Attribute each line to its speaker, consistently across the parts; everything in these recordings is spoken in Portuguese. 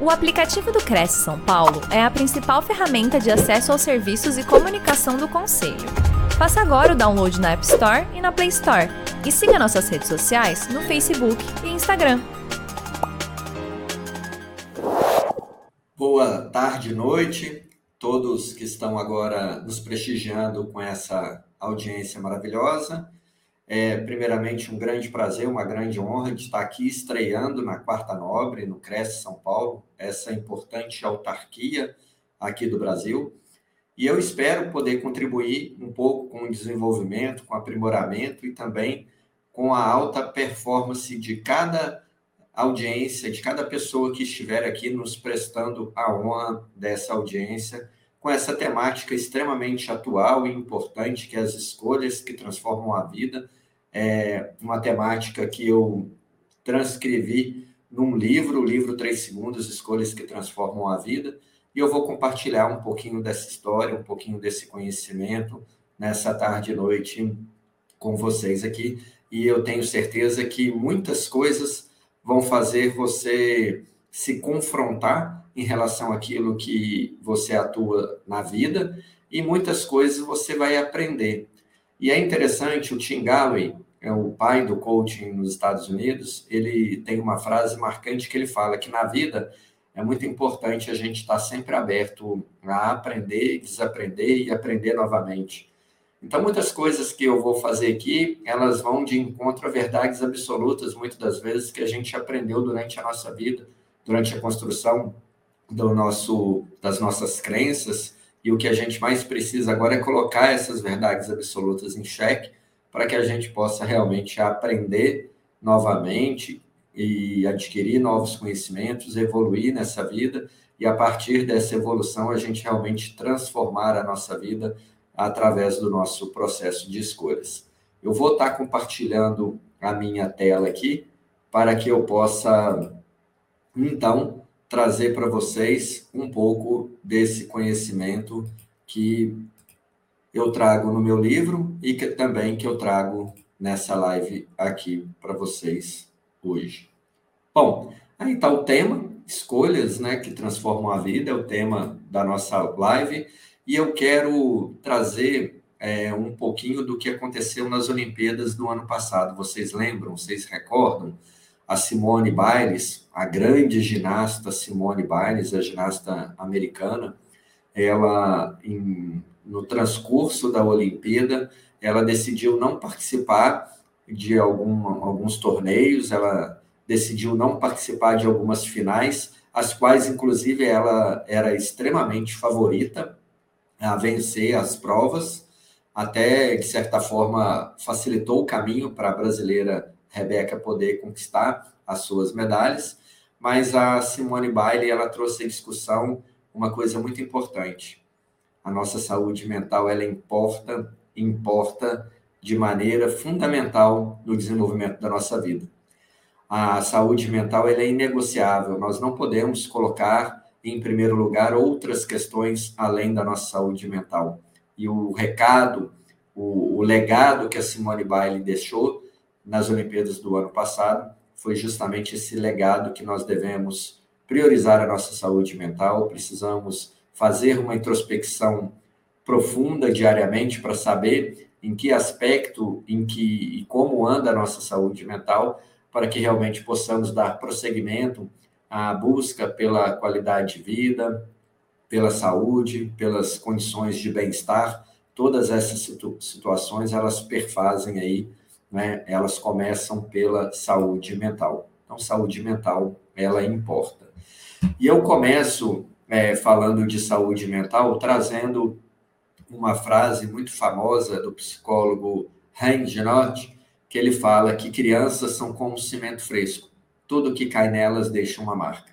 Speaker 1: O aplicativo do Cresce São Paulo é a principal ferramenta de acesso aos serviços e comunicação do Conselho. Faça agora o download na App Store e na Play Store. E siga nossas redes sociais no Facebook e Instagram.
Speaker 2: Boa tarde, noite, todos que estão agora nos prestigiando com essa audiência maravilhosa. É, primeiramente, um grande prazer, uma grande honra de estar aqui estreando na Quarta Nobre, no Cresce São Paulo, essa importante autarquia aqui do Brasil. E eu espero poder contribuir um pouco com o desenvolvimento, com o aprimoramento e também com a alta performance de cada audiência, de cada pessoa que estiver aqui nos prestando a honra dessa audiência, com essa temática extremamente atual e importante, que é as escolhas que transformam a vida é uma temática que eu transcrevi num livro, o livro Três Segundos, Escolhas que Transformam a Vida, e eu vou compartilhar um pouquinho dessa história, um pouquinho desse conhecimento nessa tarde e noite com vocês aqui, e eu tenho certeza que muitas coisas vão fazer você se confrontar em relação àquilo que você atua na vida, e muitas coisas você vai aprender. E é interessante, o Tim Galloway, é o pai do coaching nos Estados Unidos, ele tem uma frase marcante que ele fala que na vida é muito importante a gente estar sempre aberto a aprender, desaprender e aprender novamente. Então, muitas coisas que eu vou fazer aqui, elas vão de encontro a verdades absolutas, muitas das vezes, que a gente aprendeu durante a nossa vida, durante a construção do nosso, das nossas crenças, e o que a gente mais precisa agora é colocar essas verdades absolutas em xeque para que a gente possa realmente aprender novamente e adquirir novos conhecimentos, evoluir nessa vida e a partir dessa evolução a gente realmente transformar a nossa vida através do nosso processo de escolhas. Eu vou estar compartilhando a minha tela aqui para que eu possa então trazer para vocês um pouco desse conhecimento que eu trago no meu livro e que também que eu trago nessa live aqui para vocês hoje. Bom, aí está o tema, escolhas né, que transformam a vida, é o tema da nossa live, e eu quero trazer é, um pouquinho do que aconteceu nas Olimpíadas do ano passado. Vocês lembram, vocês recordam? A Simone Biles, a grande ginasta Simone Biles, a ginasta americana, ela, em, no transcurso da Olimpíada, ela decidiu não participar de algum, alguns torneios, ela decidiu não participar de algumas finais, as quais, inclusive, ela era extremamente favorita a vencer as provas, até, de certa forma, facilitou o caminho para a brasileira Rebeca poder conquistar as suas medalhas, mas a Simone Bailey, ela trouxe à discussão uma coisa muito importante. A nossa saúde mental, ela importa, importa de maneira fundamental no desenvolvimento da nossa vida. A saúde mental, ela é inegociável. Nós não podemos colocar em primeiro lugar outras questões além da nossa saúde mental. E o recado, o, o legado que a Simone Bailey deixou nas Olimpíadas do ano passado foi justamente esse legado que nós devemos priorizar a nossa saúde mental, precisamos fazer uma introspecção profunda diariamente para saber em que aspecto, em que e como anda a nossa saúde mental, para que realmente possamos dar prosseguimento à busca pela qualidade de vida, pela saúde, pelas condições de bem-estar. Todas essas situ situações elas perfazem aí, né? Elas começam pela saúde mental. Então, saúde mental ela importa. E eu começo é, falando de saúde mental, trazendo uma frase muito famosa do psicólogo Hein Genot, que ele fala que crianças são como cimento fresco. Tudo que cai nelas deixa uma marca.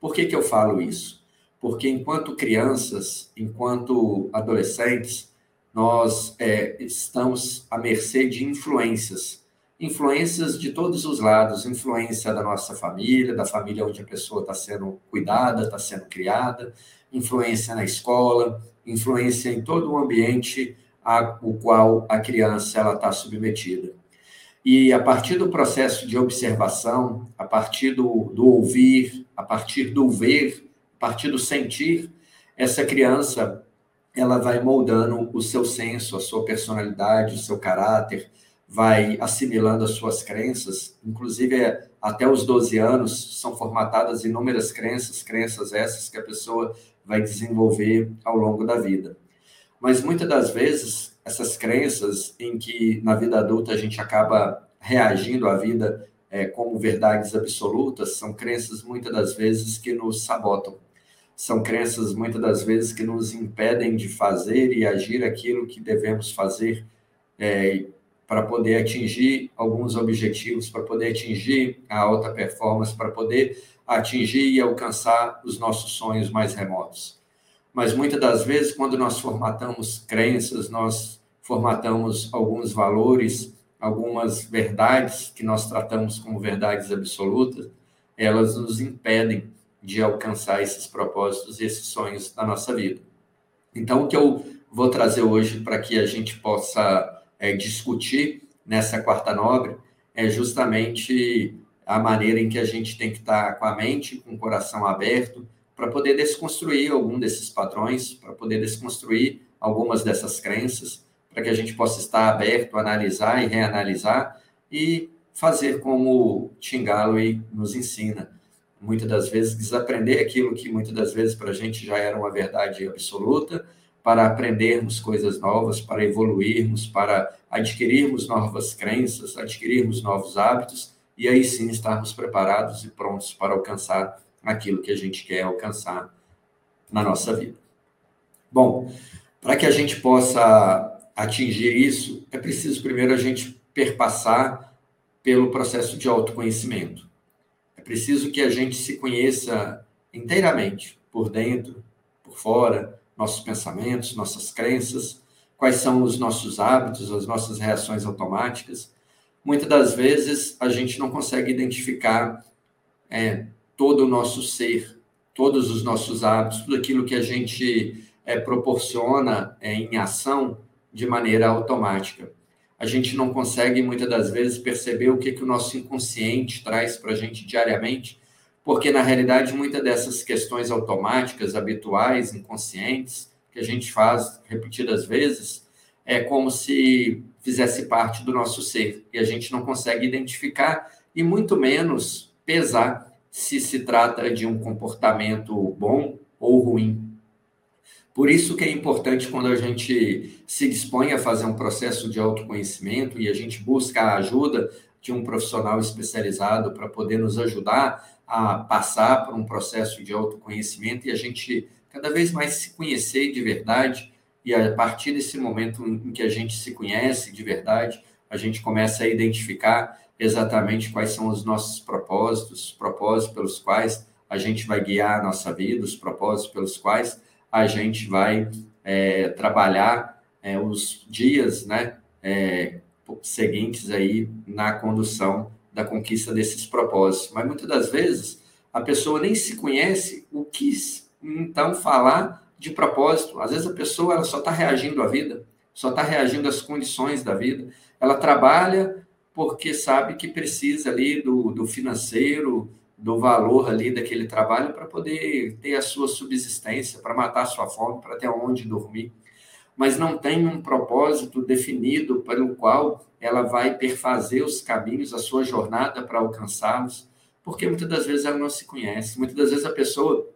Speaker 2: Por que, que eu falo isso? Porque enquanto crianças, enquanto adolescentes, nós é, estamos à mercê de influências influências de todos os lados, influência da nossa família, da família onde a pessoa está sendo cuidada, está sendo criada, influência na escola, influência em todo o ambiente ao qual a criança ela está submetida. E a partir do processo de observação, a partir do, do ouvir, a partir do ver, a partir do sentir, essa criança ela vai moldando o seu senso, a sua personalidade, o seu caráter, vai assimilando as suas crenças, inclusive até os 12 anos são formatadas inúmeras crenças, crenças essas que a pessoa vai desenvolver ao longo da vida. Mas muitas das vezes, essas crenças em que na vida adulta a gente acaba reagindo à vida é, como verdades absolutas, são crenças muitas das vezes que nos sabotam. São crenças muitas das vezes que nos impedem de fazer e agir aquilo que devemos fazer é, para poder atingir alguns objetivos, para poder atingir a alta performance, para poder atingir e alcançar os nossos sonhos mais remotos. Mas muitas das vezes, quando nós formatamos crenças, nós formatamos alguns valores, algumas verdades que nós tratamos como verdades absolutas, elas nos impedem de alcançar esses propósitos e esses sonhos da nossa vida. Então, o que eu vou trazer hoje para que a gente possa é, discutir nessa quarta nobre é justamente a maneira em que a gente tem que estar com a mente, com o coração aberto, para poder desconstruir algum desses padrões, para poder desconstruir algumas dessas crenças, para que a gente possa estar aberto analisar e reanalisar e fazer como Tim Galloway nos ensina. Muitas das vezes, desaprender aquilo que muitas das vezes para a gente já era uma verdade absoluta, para aprendermos coisas novas, para evoluirmos, para adquirirmos novas crenças, adquirirmos novos hábitos e aí sim estarmos preparados e prontos para alcançar aquilo que a gente quer alcançar na nossa vida. Bom, para que a gente possa atingir isso, é preciso primeiro a gente perpassar pelo processo de autoconhecimento. Preciso que a gente se conheça inteiramente, por dentro, por fora, nossos pensamentos, nossas crenças, quais são os nossos hábitos, as nossas reações automáticas. Muitas das vezes a gente não consegue identificar é, todo o nosso ser, todos os nossos hábitos, tudo aquilo que a gente é, proporciona é, em ação de maneira automática. A gente não consegue muitas das vezes perceber o que, que o nosso inconsciente traz para a gente diariamente porque na realidade muitas dessas questões automáticas, habituais, inconscientes, que a gente faz repetidas vezes, é como se fizesse parte do nosso ser e a gente não consegue identificar e muito menos pesar se se trata de um comportamento bom ou ruim. Por isso que é importante quando a gente se dispõe a fazer um processo de autoconhecimento e a gente busca a ajuda de um profissional especializado para poder nos ajudar a passar por um processo de autoconhecimento e a gente cada vez mais se conhecer de verdade. E a partir desse momento em que a gente se conhece de verdade, a gente começa a identificar exatamente quais são os nossos propósitos, os propósitos pelos quais a gente vai guiar a nossa vida, os propósitos pelos quais a gente vai é, trabalhar é, os dias né, é, seguintes aí na condução da conquista desses propósitos. Mas muitas das vezes a pessoa nem se conhece o que então falar de propósito. Às vezes a pessoa ela só está reagindo à vida, só está reagindo às condições da vida. Ela trabalha porque sabe que precisa ali do, do financeiro, do valor ali daquele trabalho para poder ter a sua subsistência, para matar a sua fome, para ter onde dormir. Mas não tem um propósito definido pelo qual ela vai perfazer os caminhos, a sua jornada para alcançá-los, porque muitas das vezes ela não se conhece, muitas das vezes a pessoa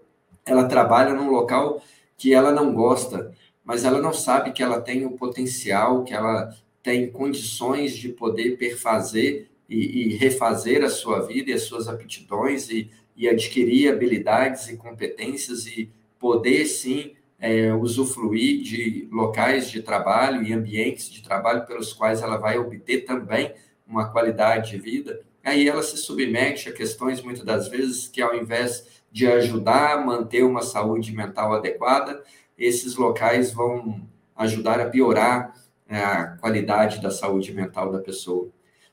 Speaker 2: ela trabalha num local que ela não gosta, mas ela não sabe que ela tem o potencial, que ela tem condições de poder perfazer e, e refazer a sua vida e as suas aptidões e, e adquirir habilidades e competências e poder sim é, usufruir de locais de trabalho e ambientes de trabalho pelos quais ela vai obter também uma qualidade de vida, aí ela se submete a questões, muitas das vezes, que ao invés de ajudar a manter uma saúde mental adequada, esses locais vão ajudar a piorar né, a qualidade da saúde mental da pessoa.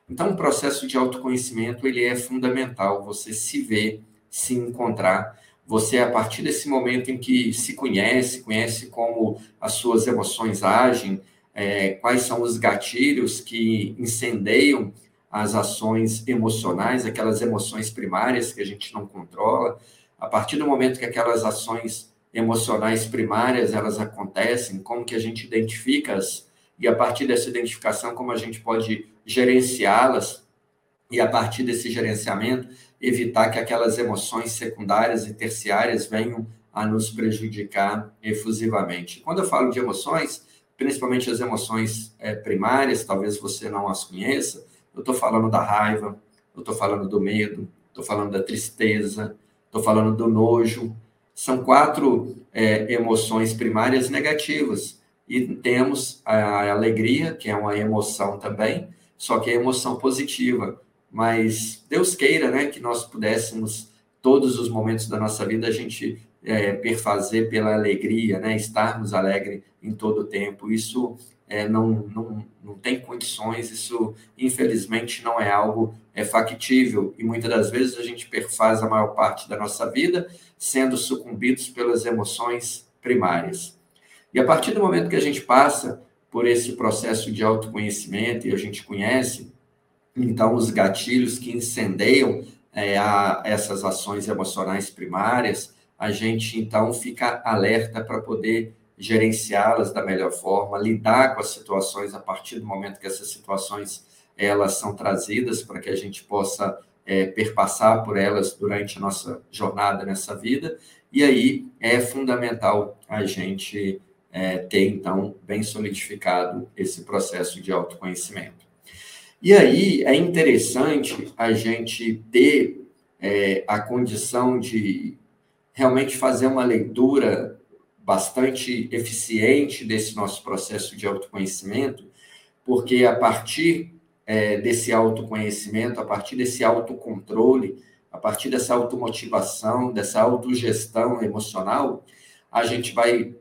Speaker 2: Então, o processo de autoconhecimento ele é fundamental. Você se ver, se encontrar você, a partir desse momento em que se conhece, conhece como as suas emoções agem, é, quais são os gatilhos que incendeiam as ações emocionais, aquelas emoções primárias que a gente não controla. A partir do momento que aquelas ações emocionais primárias elas acontecem, como que a gente identifica-as e a partir dessa identificação como a gente pode gerenciá-las e a partir desse gerenciamento evitar que aquelas emoções secundárias e terciárias venham a nos prejudicar efusivamente. Quando eu falo de emoções, principalmente as emoções é, primárias, talvez você não as conheça, eu estou falando da raiva, eu estou falando do medo, estou falando da tristeza, estou falando do nojo. São quatro é, emoções primárias negativas. E temos a alegria, que é uma emoção também, só que é emoção positiva. Mas Deus queira né, que nós pudéssemos, todos os momentos da nossa vida, a gente é, perfazer pela alegria, né, estarmos alegres em todo o tempo. Isso é, não, não, não tem condições, isso infelizmente não é algo é, factível e muitas das vezes a gente perfaz a maior parte da nossa vida sendo sucumbidos pelas emoções primárias. E a partir do momento que a gente passa por esse processo de autoconhecimento e a gente conhece, então, os gatilhos que incendeiam é, a, essas ações emocionais primárias, a gente então fica alerta para poder gerenciá-las da melhor forma, lidar com as situações a partir do momento que essas situações elas são trazidas para que a gente possa é, perpassar por elas durante a nossa jornada nessa vida. E aí é fundamental a gente é, ter, então, bem solidificado esse processo de autoconhecimento. E aí é interessante a gente ter é, a condição de realmente fazer uma leitura bastante eficiente desse nosso processo de autoconhecimento, porque a partir é, desse autoconhecimento, a partir desse autocontrole, a partir dessa automotivação, dessa autogestão emocional, a gente vai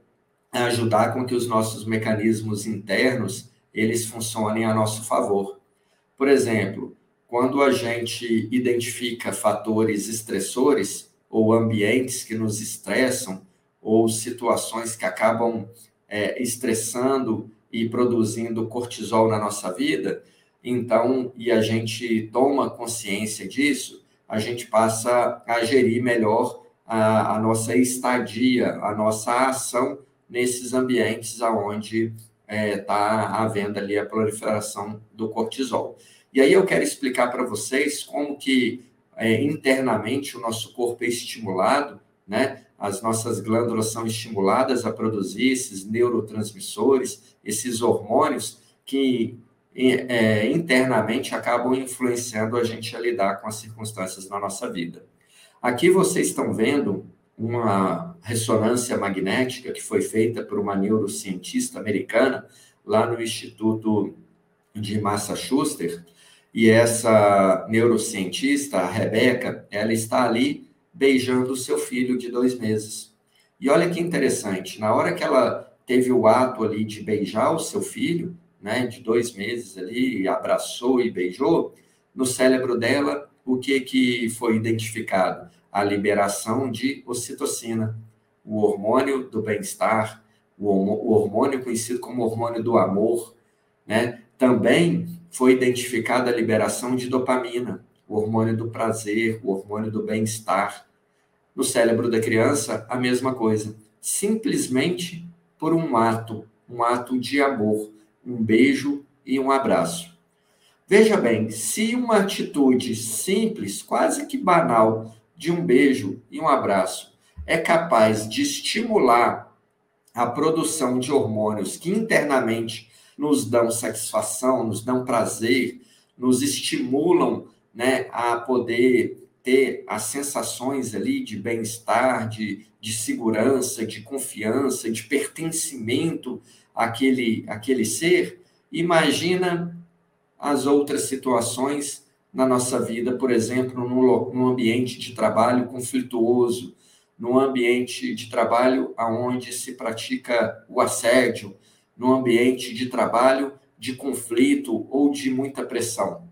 Speaker 2: ajudar com que os nossos mecanismos internos eles funcionem a nosso favor. Por exemplo, quando a gente identifica fatores estressores ou ambientes que nos estressam, ou situações que acabam é, estressando e produzindo cortisol na nossa vida, então, e a gente toma consciência disso, a gente passa a gerir melhor a, a nossa estadia, a nossa ação nesses ambientes aonde está é, tá havendo ali a proliferação do cortisol. E aí eu quero explicar para vocês como que é, internamente o nosso corpo é estimulado, né? as nossas glândulas são estimuladas a produzir esses neurotransmissores, esses hormônios que é, internamente acabam influenciando a gente a lidar com as circunstâncias na nossa vida. Aqui vocês estão vendo uma ressonância magnética que foi feita por uma neurocientista americana lá no Instituto de Massachusetts, e essa neurocientista, a Rebeca, ela está ali beijando o seu filho de dois meses. E olha que interessante, na hora que ela teve o ato ali de beijar o seu filho, né, de dois meses ali, abraçou e beijou, no cérebro dela, o que, que foi identificado? A liberação de ocitocina, o hormônio do bem-estar, o hormônio conhecido como hormônio do amor, né? Também foi identificada a liberação de dopamina, o hormônio do prazer, o hormônio do bem-estar. No cérebro da criança, a mesma coisa. Simplesmente por um ato, um ato de amor, um beijo e um abraço. Veja bem, se uma atitude simples, quase que banal, de um beijo e um abraço é capaz de estimular a produção de hormônios que internamente nos dão satisfação, nos dão prazer, nos estimulam né, a poder ter as sensações ali de bem-estar, de, de segurança, de confiança, de pertencimento àquele, àquele ser, imagina as outras situações na nossa vida, por exemplo, num, num ambiente de trabalho conflituoso, num ambiente de trabalho onde se pratica o assédio, num ambiente de trabalho de conflito ou de muita pressão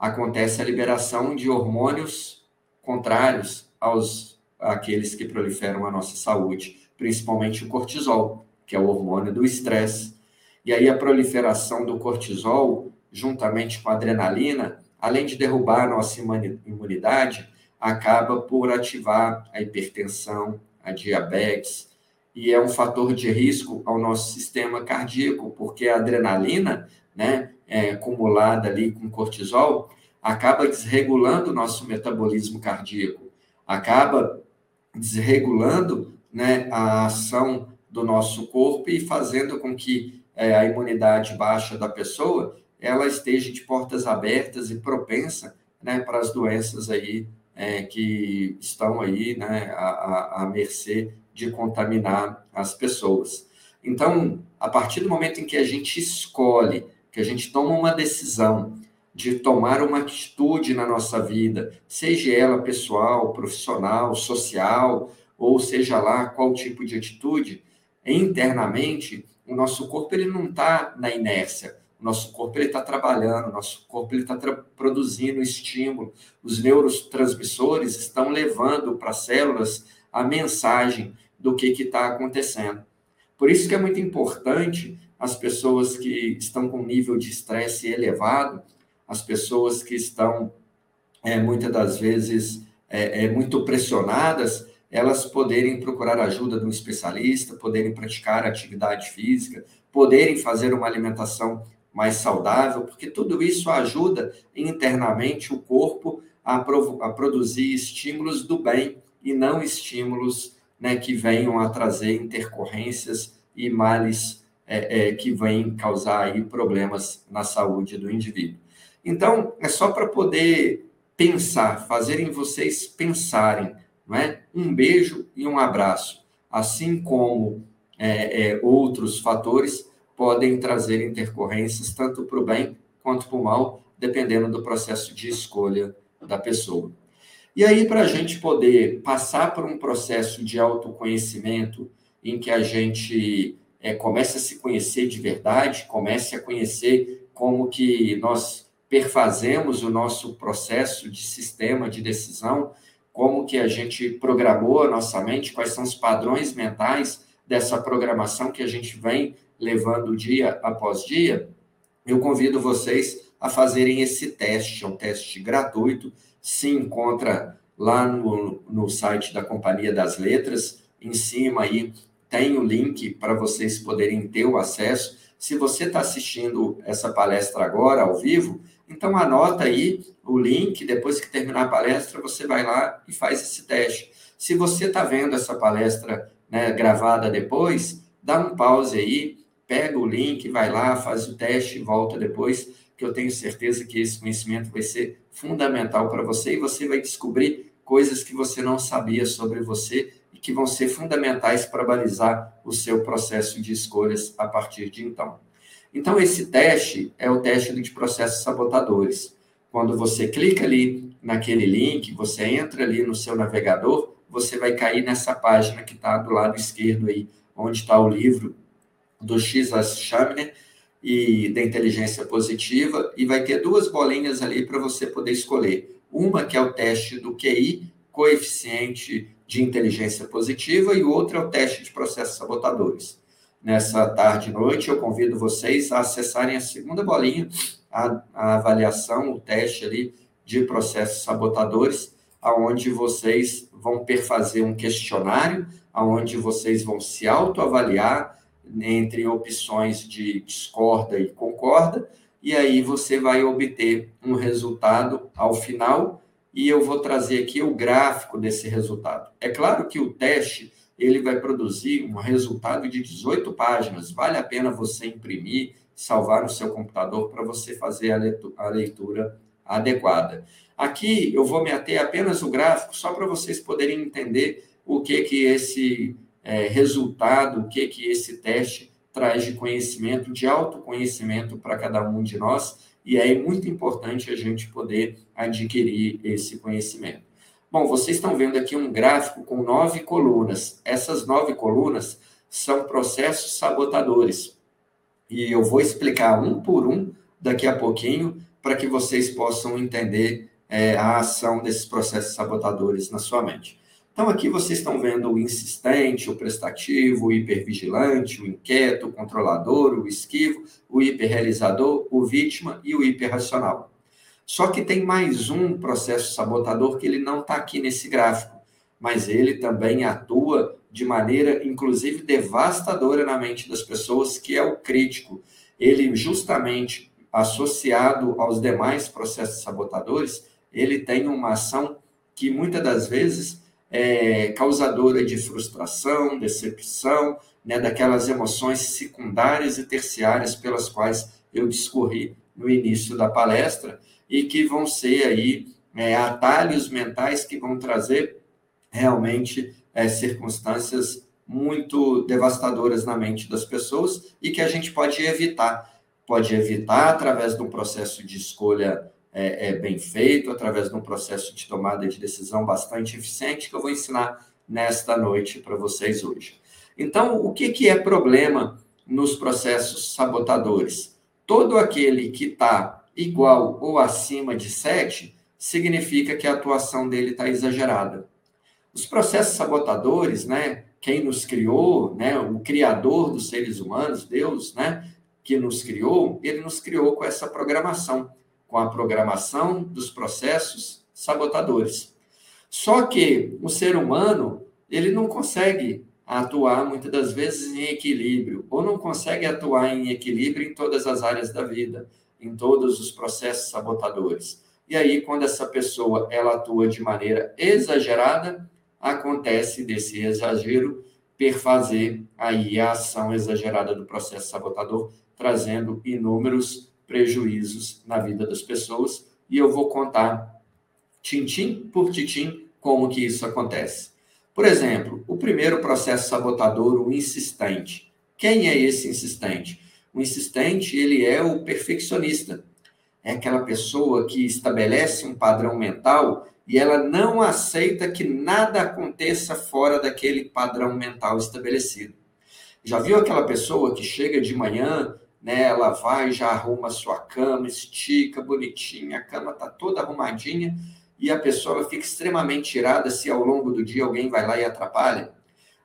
Speaker 2: acontece a liberação de hormônios contrários aos aqueles que proliferam a nossa saúde, principalmente o cortisol, que é o hormônio do estresse. E aí a proliferação do cortisol juntamente com a adrenalina, além de derrubar a nossa imunidade, acaba por ativar a hipertensão, a diabetes, e é um fator de risco ao nosso sistema cardíaco, porque a adrenalina, né, é, acumulada ali com cortisol, acaba desregulando o nosso metabolismo cardíaco, acaba desregulando né, a ação do nosso corpo e fazendo com que é, a imunidade baixa da pessoa ela esteja de portas abertas e propensa né, para as doenças aí é, que estão aí né, à, à mercê de contaminar as pessoas. Então, a partir do momento em que a gente escolhe, que a gente toma uma decisão de tomar uma atitude na nossa vida, seja ela pessoal, profissional, social, ou seja lá qual tipo de atitude, internamente, o nosso corpo ele não está na inércia. Nosso corpo está trabalhando, nosso corpo está produzindo estímulo. Os neurotransmissores estão levando para as células a mensagem do que está acontecendo. Por isso que é muito importante as pessoas que estão com nível de estresse elevado, as pessoas que estão, é, muitas das vezes, é, é, muito pressionadas, elas poderem procurar ajuda de um especialista, poderem praticar atividade física, poderem fazer uma alimentação mais saudável, porque tudo isso ajuda internamente o corpo a, a produzir estímulos do bem e não estímulos né, que venham a trazer intercorrências e males é, é, que vêm causar aí problemas na saúde do indivíduo. Então, é só para poder pensar, fazerem vocês pensarem não é? Um beijo e um abraço, assim como é, é, outros fatores podem trazer intercorrências tanto para o bem quanto para o mal, dependendo do processo de escolha da pessoa. E aí, para a gente poder passar por um processo de autoconhecimento em que a gente é, comece a se conhecer de verdade, comece a conhecer como que nós perfazemos o nosso processo de sistema de decisão, como que a gente programou a nossa mente, quais são os padrões mentais dessa programação que a gente vem levando dia após dia, eu convido vocês a fazerem esse teste, é um teste gratuito, se encontra lá no, no site da Companhia das Letras, em cima aí tem o link para vocês poderem ter o acesso. Se você está assistindo essa palestra agora, ao vivo, então anota aí o link, depois que terminar a palestra, você vai lá e faz esse teste. Se você está vendo essa palestra né, gravada depois, dá um pause aí, pega o link, vai lá, faz o teste e volta depois, que eu tenho certeza que esse conhecimento vai ser fundamental para você e você vai descobrir coisas que você não sabia sobre você e que vão ser fundamentais para balizar o seu processo de escolhas a partir de então. Então, esse teste é o teste de processos sabotadores. Quando você clica ali naquele link, você entra ali no seu navegador, você vai cair nessa página que está do lado esquerdo aí, onde está o livro do X. Schamner e da inteligência positiva, e vai ter duas bolinhas ali para você poder escolher. Uma que é o teste do QI, coeficiente de inteligência positiva, e o outro é o teste de processos sabotadores nessa tarde e noite, eu convido vocês a acessarem a segunda bolinha, a, a avaliação, o teste ali de processos sabotadores, aonde vocês vão perfazer um questionário, aonde vocês vão se autoavaliar entre opções de discorda e concorda, e aí você vai obter um resultado ao final, e eu vou trazer aqui o gráfico desse resultado. É claro que o teste ele vai produzir um resultado de 18 páginas. Vale a pena você imprimir, salvar no seu computador para você fazer a leitura adequada. Aqui eu vou me ater apenas o gráfico, só para vocês poderem entender o que que esse é, resultado, o que que esse teste traz de conhecimento, de autoconhecimento para cada um de nós, e é muito importante a gente poder adquirir esse conhecimento. Bom, vocês estão vendo aqui um gráfico com nove colunas. Essas nove colunas são processos sabotadores. E eu vou explicar um por um daqui a pouquinho para que vocês possam entender é, a ação desses processos sabotadores na sua mente. Então, aqui vocês estão vendo o insistente, o prestativo, o hipervigilante, o inquieto, o controlador, o esquivo, o hiperrealizador, o vítima e o hiperracional. Só que tem mais um processo sabotador que ele não está aqui nesse gráfico, mas ele também atua de maneira, inclusive, devastadora na mente das pessoas, que é o crítico. Ele, justamente associado aos demais processos sabotadores, ele tem uma ação que muitas das vezes é causadora de frustração, decepção, né, daquelas emoções secundárias e terciárias pelas quais eu discorri no início da palestra e que vão ser aí é, atalhos mentais que vão trazer realmente é, circunstâncias muito devastadoras na mente das pessoas e que a gente pode evitar. Pode evitar através de um processo de escolha é, é, bem feito, através de um processo de tomada de decisão bastante eficiente, que eu vou ensinar nesta noite para vocês hoje. Então, o que, que é problema nos processos sabotadores? Todo aquele que está igual ou acima de 7 significa que a atuação dele está exagerada. Os processos sabotadores, né, quem nos criou, né, o criador dos seres humanos, Deus, né, que nos criou, ele nos criou com essa programação, com a programação dos processos sabotadores. Só que o ser humano, ele não consegue atuar muitas das vezes em equilíbrio, ou não consegue atuar em equilíbrio em todas as áreas da vida, em todos os processos sabotadores. E aí, quando essa pessoa ela atua de maneira exagerada, acontece desse exagero perfazer aí a ação exagerada do processo sabotador, trazendo inúmeros prejuízos na vida das pessoas. E eu vou contar, tintim por tintim, como que isso acontece. Por exemplo, o primeiro processo sabotador, o insistente. Quem é esse insistente? O insistente, ele é o perfeccionista. É aquela pessoa que estabelece um padrão mental e ela não aceita que nada aconteça fora daquele padrão mental estabelecido. Já viu aquela pessoa que chega de manhã, né, ela vai, já arruma a sua cama, estica bonitinha, a cama está toda arrumadinha, e a pessoa fica extremamente irada se ao longo do dia alguém vai lá e atrapalha?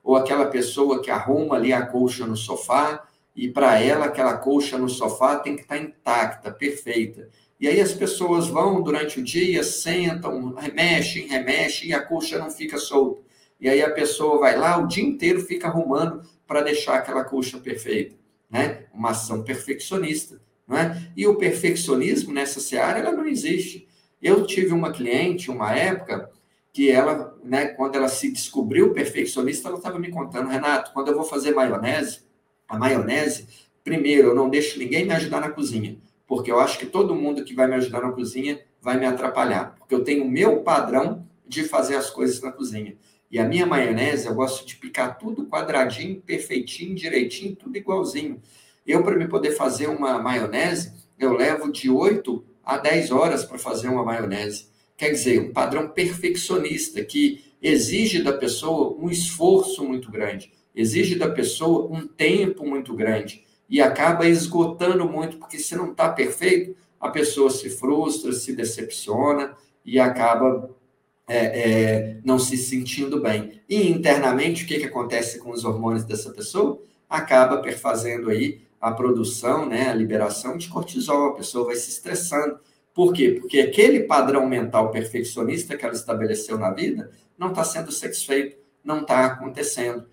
Speaker 2: Ou aquela pessoa que arruma ali a colcha no sofá, e para ela aquela colcha no sofá tem que estar tá intacta, perfeita. E aí as pessoas vão durante o dia, sentam, remexem, remexem e a colcha não fica solta. E aí a pessoa vai lá o dia inteiro fica arrumando para deixar aquela colcha perfeita, né? Uma ação perfeccionista, né? E o perfeccionismo nessa seara ela não existe. Eu tive uma cliente uma época que ela, né, quando ela se descobriu perfeccionista, ela estava me contando, Renato, quando eu vou fazer maionese, a maionese, primeiro eu não deixo ninguém me ajudar na cozinha porque eu acho que todo mundo que vai me ajudar na cozinha vai me atrapalhar, porque eu tenho o meu padrão de fazer as coisas na cozinha. E a minha maionese, eu gosto de picar tudo quadradinho, perfeitinho, direitinho, tudo igualzinho. Eu, para me poder fazer uma maionese, eu levo de 8 a 10 horas para fazer uma maionese. Quer dizer, um padrão perfeccionista que exige da pessoa um esforço muito grande, exige da pessoa um tempo muito grande e acaba esgotando muito, porque se não está perfeito, a pessoa se frustra, se decepciona e acaba é, é, não se sentindo bem. E internamente, o que, que acontece com os hormônios dessa pessoa? Acaba perfazendo aí a produção, né, a liberação de cortisol, a pessoa vai se estressando. Por quê? Porque aquele padrão mental perfeccionista que ela estabeleceu na vida não está sendo satisfeito, não está acontecendo.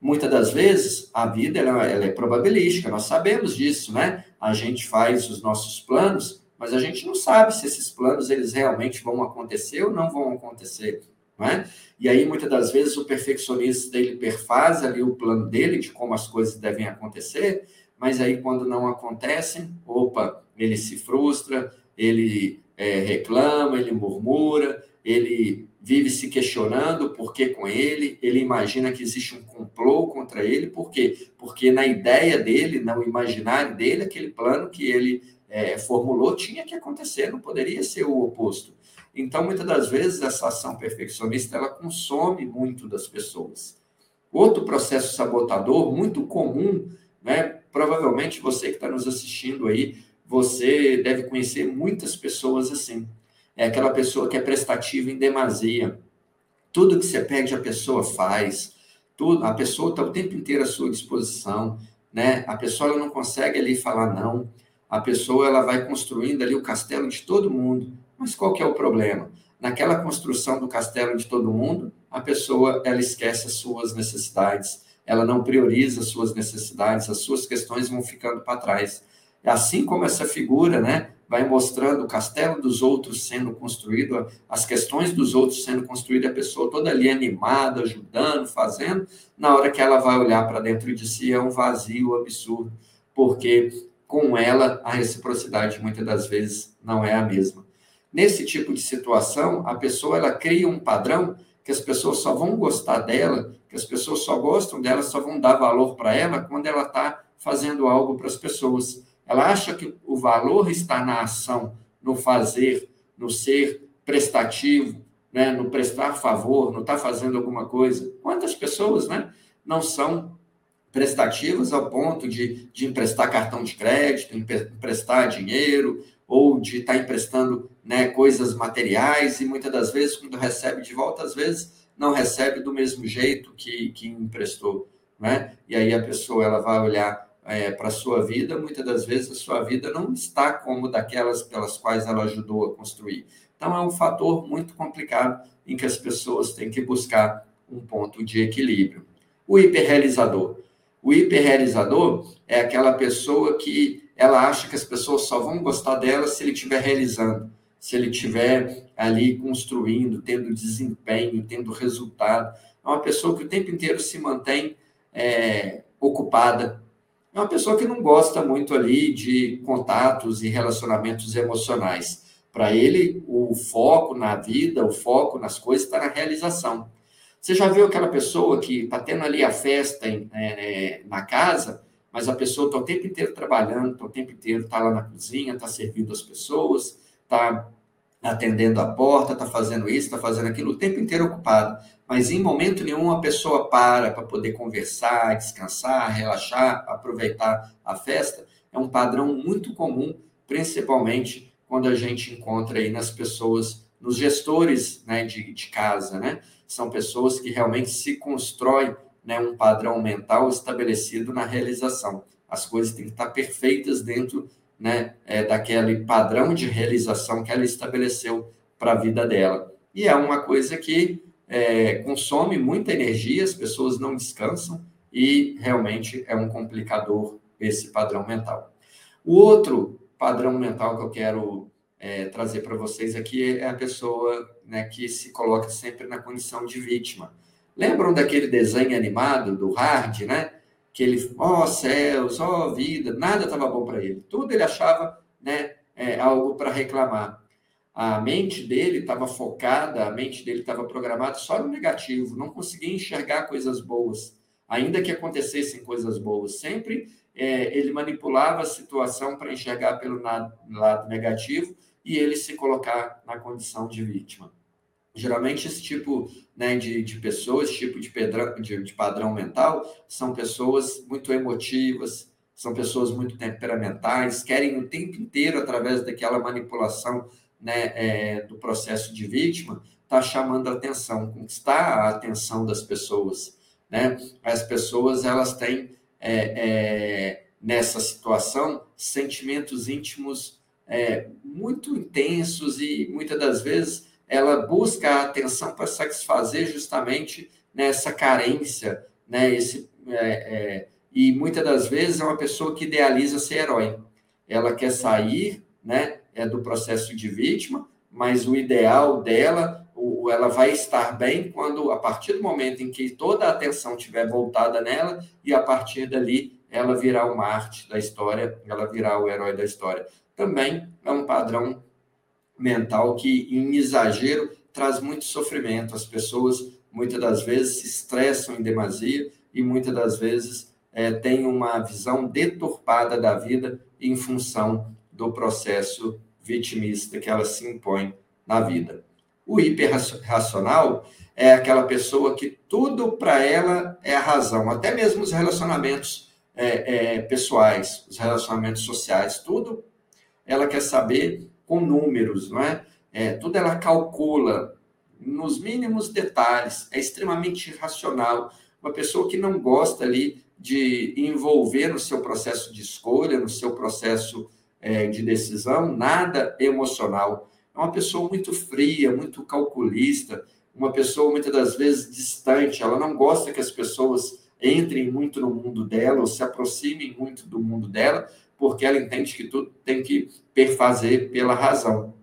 Speaker 2: Muitas das vezes, a vida ela, ela é probabilística, nós sabemos disso, né? A gente faz os nossos planos, mas a gente não sabe se esses planos eles realmente vão acontecer ou não vão acontecer, né? E aí, muitas das vezes, o perfeccionista ele perfaz ali o plano dele de como as coisas devem acontecer, mas aí, quando não acontecem, opa, ele se frustra, ele é, reclama, ele murmura, ele vive se questionando por que com ele, ele imagina que existe um complô contra ele, por quê? Porque na ideia dele, no imaginário dele, aquele plano que ele é, formulou tinha que acontecer, não poderia ser o oposto. Então, muitas das vezes, essa ação perfeccionista, ela consome muito das pessoas. Outro processo sabotador muito comum, né? Provavelmente você que está nos assistindo aí, você deve conhecer muitas pessoas assim é aquela pessoa que é prestativa em demasia, Tudo que você pede, a pessoa faz. Tudo, a pessoa está o tempo inteiro à sua disposição, né? A pessoa não consegue ali falar não. A pessoa ela vai construindo ali o castelo de todo mundo. Mas qual que é o problema? Naquela construção do castelo de todo mundo, a pessoa ela esquece as suas necessidades, ela não prioriza as suas necessidades, as suas questões vão ficando para trás. Assim como essa figura, né, vai mostrando o castelo dos outros sendo construído, as questões dos outros sendo construídas, a pessoa toda ali animada, ajudando, fazendo, na hora que ela vai olhar para dentro de si é um vazio absurdo, porque com ela a reciprocidade muitas das vezes não é a mesma. Nesse tipo de situação, a pessoa ela cria um padrão que as pessoas só vão gostar dela, que as pessoas só gostam dela, só vão dar valor para ela quando ela está fazendo algo para as pessoas. Ela acha que o valor está na ação, no fazer, no ser prestativo, né, no prestar favor, no estar tá fazendo alguma coisa. Quantas pessoas né, não são prestativas ao ponto de, de emprestar cartão de crédito, emprestar dinheiro, ou de estar tá emprestando né, coisas materiais, e muitas das vezes, quando recebe de volta, às vezes não recebe do mesmo jeito que, que emprestou. Né? E aí a pessoa ela vai olhar é, para a sua vida, muitas das vezes a sua vida não está como daquelas pelas quais ela ajudou a construir. Então, é um fator muito complicado em que as pessoas têm que buscar um ponto de equilíbrio. O hiperrealizador. O hiperrealizador é aquela pessoa que ela acha que as pessoas só vão gostar dela se ele estiver realizando, se ele estiver ali construindo, tendo desempenho, tendo resultado. É uma pessoa que o tempo inteiro se mantém é, ocupada, é uma pessoa que não gosta muito ali de contatos e relacionamentos emocionais. Para ele, o foco na vida, o foco nas coisas está na realização. Você já viu aquela pessoa que está tendo ali a festa em, é, na casa, mas a pessoa está o tempo inteiro trabalhando, está o tempo inteiro, está lá na cozinha, está servindo as pessoas, está atendendo a porta, está fazendo isso, está fazendo aquilo, o tempo inteiro ocupado. Mas em momento nenhum a pessoa para para poder conversar, descansar, relaxar, aproveitar a festa. É um padrão muito comum, principalmente quando a gente encontra aí nas pessoas, nos gestores né, de, de casa, né? São pessoas que realmente se constroem né, um padrão mental estabelecido na realização. As coisas têm que estar perfeitas dentro né, é, daquele padrão de realização que ela estabeleceu para a vida dela. E é uma coisa que é, consome muita energia, as pessoas não descansam e realmente é um complicador esse padrão mental. O outro padrão mental que eu quero é, trazer para vocês aqui é a pessoa né, que se coloca sempre na condição de vítima. Lembram daquele desenho animado do Hard, né? que ele, ó oh, céus, ó oh, vida, nada estava bom para ele. Tudo ele achava né, é, algo para reclamar. A mente dele estava focada, a mente dele estava programada só no negativo, não conseguia enxergar coisas boas, ainda que acontecessem coisas boas. Sempre é, ele manipulava a situação para enxergar pelo lado negativo e ele se colocar na condição de vítima. Geralmente, esse tipo né, de, de pessoas, esse tipo de, pedrão, de, de padrão mental, são pessoas muito emotivas, são pessoas muito temperamentais, querem o tempo inteiro, através daquela manipulação né, é, do processo de vítima, tá chamando a atenção, conquistar a atenção das pessoas. Né? As pessoas elas têm é, é, nessa situação sentimentos íntimos é, muito intensos e muitas das vezes ela busca a atenção para satisfazer justamente nessa carência, né? Esse, é, é, e muitas das vezes é uma pessoa que idealiza ser herói. Ela quer sair, né? É do processo de vítima, mas o ideal dela, o, ela vai estar bem quando, a partir do momento em que toda a atenção estiver voltada nela, e a partir dali ela virá o Marte da história, ela virá o herói da história. Também é um padrão mental que, em exagero, traz muito sofrimento. As pessoas, muitas das vezes, se estressam em demasia e, muitas das vezes, é, têm uma visão deturpada da vida em função do processo vitimista que ela se impõe na vida. O hiperracional é aquela pessoa que tudo para ela é a razão, até mesmo os relacionamentos é, é, pessoais, os relacionamentos sociais, tudo ela quer saber com números, não é? é tudo ela calcula, nos mínimos detalhes, é extremamente racional. Uma pessoa que não gosta ali de envolver no seu processo de escolha, no seu processo é, de decisão, nada emocional. É uma pessoa muito fria, muito calculista, uma pessoa muitas das vezes distante. Ela não gosta que as pessoas entrem muito no mundo dela ou se aproximem muito do mundo dela, porque ela entende que tudo tem que perfazer pela razão.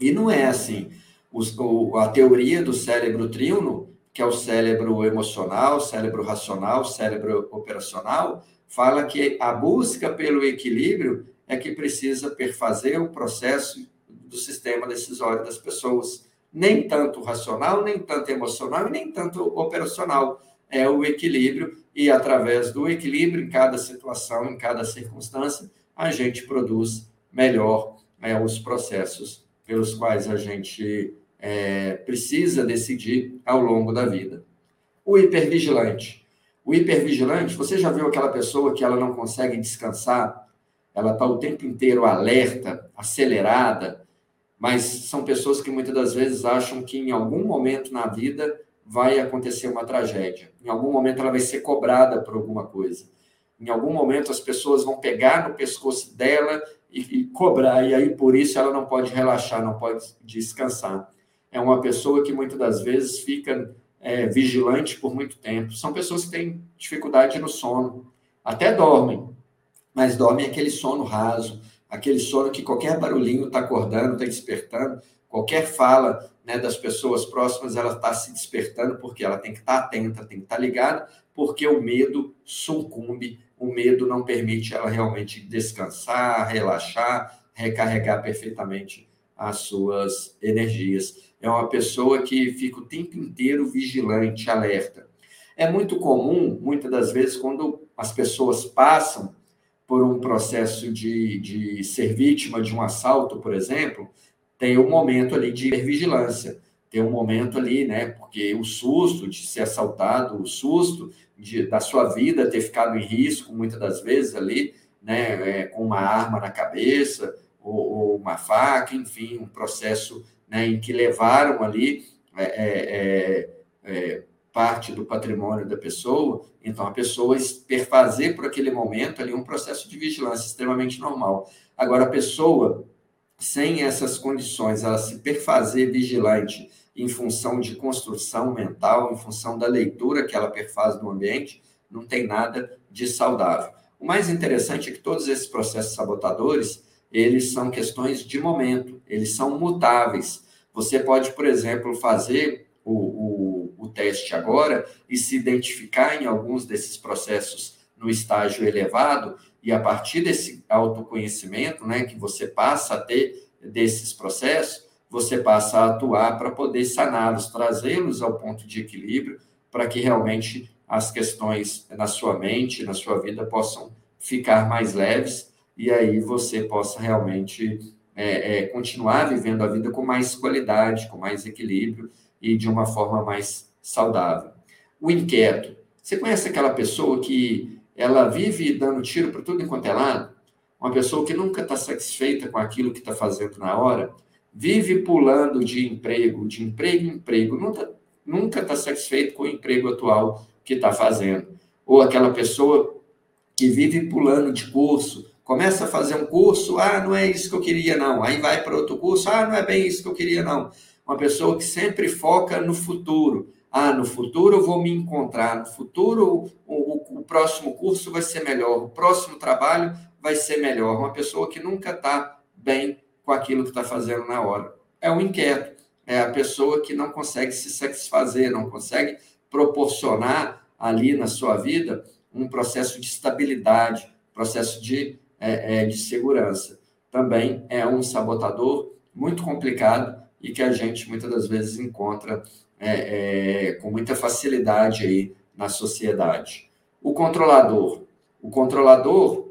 Speaker 2: E não é assim. O, a teoria do cérebro tríono, que é o cérebro emocional, cérebro racional, cérebro operacional, fala que a busca pelo equilíbrio é que precisa perfazer o processo do sistema decisório das pessoas. Nem tanto racional, nem tanto emocional e nem tanto operacional. É o equilíbrio, e através do equilíbrio em cada situação, em cada circunstância, a gente produz melhor é, os processos pelos quais a gente é, precisa decidir ao longo da vida. O hipervigilante. O hipervigilante, você já viu aquela pessoa que ela não consegue descansar? Ela está o tempo inteiro alerta, acelerada, mas são pessoas que muitas das vezes acham que em algum momento na vida vai acontecer uma tragédia. Em algum momento ela vai ser cobrada por alguma coisa. Em algum momento as pessoas vão pegar no pescoço dela e, e cobrar, e aí por isso ela não pode relaxar, não pode descansar. É uma pessoa que muitas das vezes fica é, vigilante por muito tempo. São pessoas que têm dificuldade no sono, até dormem, mas dormem aquele sono raso, aquele sono que qualquer barulhinho está acordando, está despertando, qualquer fala né, das pessoas próximas, ela está se despertando, porque ela tem que estar tá atenta, tem que estar tá ligada, porque o medo sucumbe, o medo não permite ela realmente descansar, relaxar, recarregar perfeitamente as suas energias. É uma pessoa que fica o tempo inteiro vigilante, alerta. É muito comum, muitas das vezes, quando as pessoas passam por um processo de, de ser vítima de um assalto, por exemplo, tem um momento ali de hipervigilância, tem um momento ali, né? Porque o susto de ser assaltado, o susto de, da sua vida ter ficado em risco, muitas das vezes ali, né? É, com uma arma na cabeça ou, ou, uma faca, enfim, um processo né, em que levaram ali é, é, é, é parte do patrimônio da pessoa, então a pessoa perfazer por aquele momento ali um processo de vigilância extremamente normal. Agora, a pessoa, sem essas condições, ela se perfazer vigilante em função de construção mental, em função da leitura que ela perfaz do ambiente, não tem nada de saudável. O mais interessante é que todos esses processos sabotadores, eles são questões de momento, eles são mutáveis. Você pode, por exemplo, fazer o, o o teste agora e se identificar em alguns desses processos no estágio elevado, e a partir desse autoconhecimento, né, que você passa a ter desses processos, você passa a atuar para poder saná-los, trazê-los ao ponto de equilíbrio, para que realmente as questões na sua mente, na sua vida, possam ficar mais leves, e aí você possa realmente é, é, continuar vivendo a vida com mais qualidade, com mais equilíbrio e de uma forma mais saudável. O inquieto. Você conhece aquela pessoa que ela vive dando tiro para tudo enquanto é lado? Uma pessoa que nunca está satisfeita com aquilo que está fazendo na hora, vive pulando de emprego, de emprego em emprego, nunca nunca está satisfeito com o emprego atual que está fazendo. Ou aquela pessoa que vive pulando de curso, começa a fazer um curso, ah, não é isso que eu queria, não. Aí vai para outro curso, ah, não é bem isso que eu queria, não. Uma pessoa que sempre foca no futuro, ah, no futuro eu vou me encontrar, no futuro próximo curso vai ser melhor, o próximo trabalho vai ser melhor. Uma pessoa que nunca está bem com aquilo que está fazendo na hora. É um inquieto, é a pessoa que não consegue se satisfazer, não consegue proporcionar ali na sua vida um processo de estabilidade, processo de, é, é, de segurança. Também é um sabotador muito complicado e que a gente muitas das vezes encontra é, é, com muita facilidade aí na sociedade. O controlador. O controlador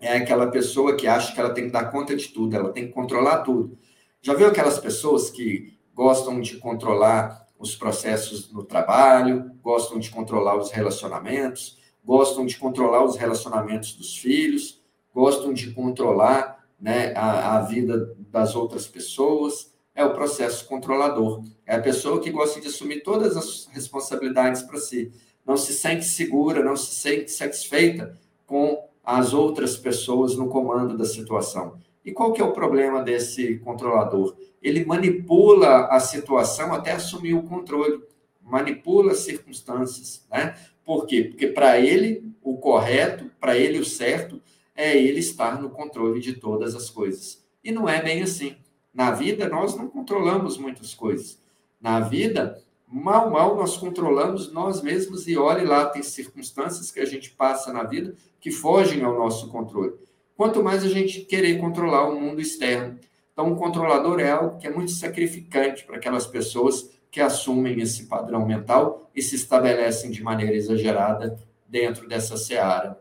Speaker 2: é aquela pessoa que acha que ela tem que dar conta de tudo, ela tem que controlar tudo. Já viu aquelas pessoas que gostam de controlar os processos no trabalho, gostam de controlar os relacionamentos, gostam de controlar os relacionamentos dos filhos, gostam de controlar né, a, a vida das outras pessoas, é o processo controlador. É a pessoa que gosta de assumir todas as responsabilidades para si. Não se sente segura, não se sente satisfeita com as outras pessoas no comando da situação. E qual que é o problema desse controlador? Ele manipula a situação até assumir o controle, manipula as circunstâncias, né? Por quê? Porque para ele o correto, para ele o certo é ele estar no controle de todas as coisas. E não é bem assim. Na vida, nós não controlamos muitas coisas. Na vida, mal, mal nós controlamos nós mesmos e olhe lá, tem circunstâncias que a gente passa na vida que fogem ao nosso controle. Quanto mais a gente querer controlar o mundo externo. Então, o controlador é algo que é muito sacrificante para aquelas pessoas que assumem esse padrão mental e se estabelecem de maneira exagerada dentro dessa seara,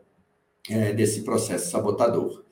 Speaker 2: é, desse processo sabotador.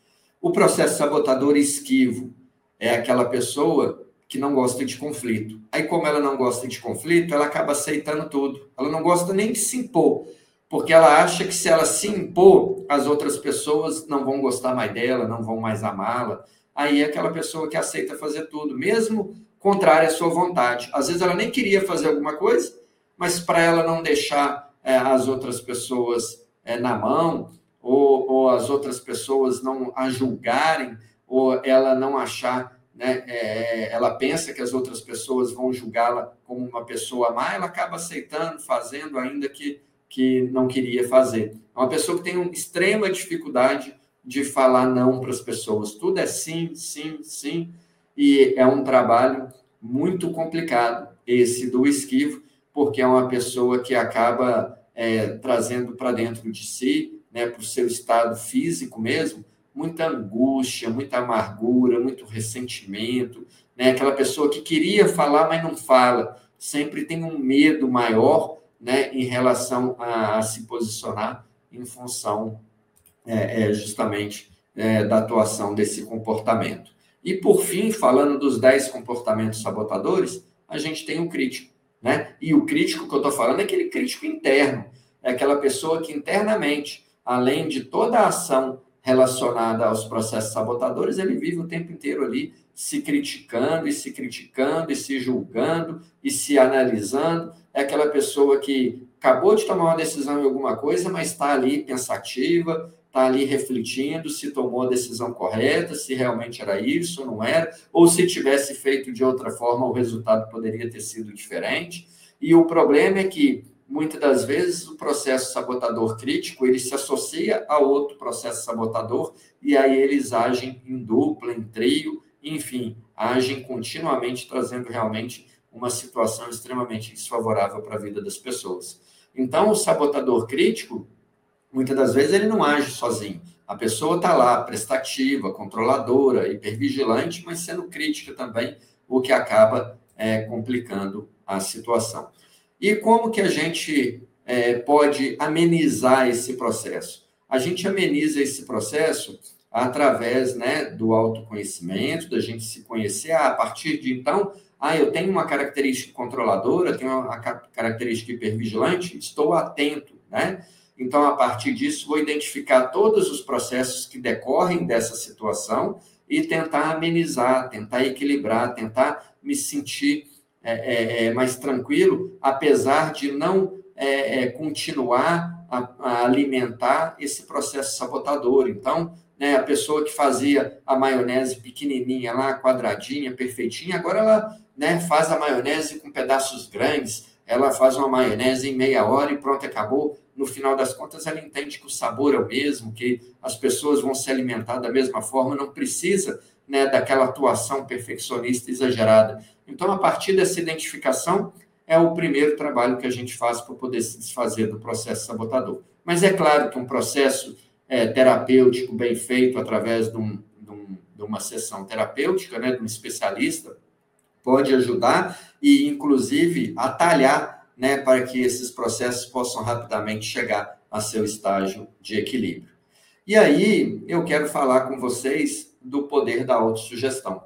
Speaker 2: O processo sabotador esquivo é aquela pessoa que não gosta de conflito. Aí, como ela não gosta de conflito, ela acaba aceitando tudo. Ela não gosta nem de se impor, porque ela acha que se ela se impor, as outras pessoas não vão gostar mais dela, não vão mais amá-la. Aí é aquela pessoa que aceita fazer tudo, mesmo contrária à sua vontade. Às vezes ela nem queria fazer alguma coisa, mas para ela não deixar é, as outras pessoas é, na mão, ou, ou as outras pessoas não a julgarem, ou ela não achar, né, é, ela pensa que as outras pessoas vão julgá-la como uma pessoa má, ela acaba aceitando, fazendo, ainda que, que não queria fazer. É uma pessoa que tem uma extrema dificuldade de falar não para as pessoas. Tudo é sim, sim, sim, e é um trabalho muito complicado esse do esquivo, porque é uma pessoa que acaba é, trazendo para dentro de si né, para o seu estado físico mesmo, muita angústia, muita amargura, muito ressentimento, né? Aquela pessoa que queria falar, mas não fala, sempre tem um medo maior, né, em relação a, a se posicionar em função é, é, justamente é, da atuação desse comportamento. E por fim, falando dos 10 comportamentos sabotadores, a gente tem o crítico, né? E o crítico que eu estou falando é aquele crítico interno, é aquela pessoa que internamente além de toda a ação relacionada aos processos sabotadores, ele vive o tempo inteiro ali se criticando e se criticando e se julgando e se analisando. É aquela pessoa que acabou de tomar uma decisão em alguma coisa, mas está ali pensativa, está ali refletindo se tomou a decisão correta, se realmente era isso ou não era, ou se tivesse feito de outra forma, o resultado poderia ter sido diferente. E o problema é que muitas das vezes o processo sabotador crítico ele se associa a outro processo sabotador e aí eles agem em dupla, em trio, enfim, agem continuamente trazendo realmente uma situação extremamente desfavorável para a vida das pessoas. Então, o sabotador crítico, muitas das vezes ele não age sozinho. A pessoa está lá, prestativa, controladora, hipervigilante, mas sendo crítica também, o que acaba é, complicando a situação. E como que a gente é, pode amenizar esse processo? A gente ameniza esse processo através né, do autoconhecimento, da gente se conhecer. Ah, a partir de então, ah, eu tenho uma característica controladora, tenho uma característica hipervigilante, estou atento, né? Então, a partir disso, vou identificar todos os processos que decorrem dessa situação e tentar amenizar, tentar equilibrar, tentar me sentir é, é, é, mais tranquilo, apesar de não é, é, continuar a, a, alimentar esse processo sabotador. Então, né, a pessoa que fazia a maionese pequenininha lá, quadradinha, perfeitinha, agora ela né, faz a maionese com pedaços grandes, ela faz uma maionese em meia hora e pronto, acabou. No final das contas, ela entende que o sabor é o mesmo, que as pessoas vão se alimentar da mesma forma, não precisa né, daquela atuação perfeccionista exagerada. Então, a partir dessa identificação, é o primeiro trabalho que a gente faz para poder se desfazer do processo sabotador. Mas é claro que um processo é, terapêutico bem feito através de, um, de, um, de, uma sessão terapêutica, né, de um especialista, pode ajudar e, inclusive, atalhar né, para que esses processos possam rapidamente chegar a seu estágio de equilíbrio. E aí, eu quero falar com vocês do poder da autossugestão.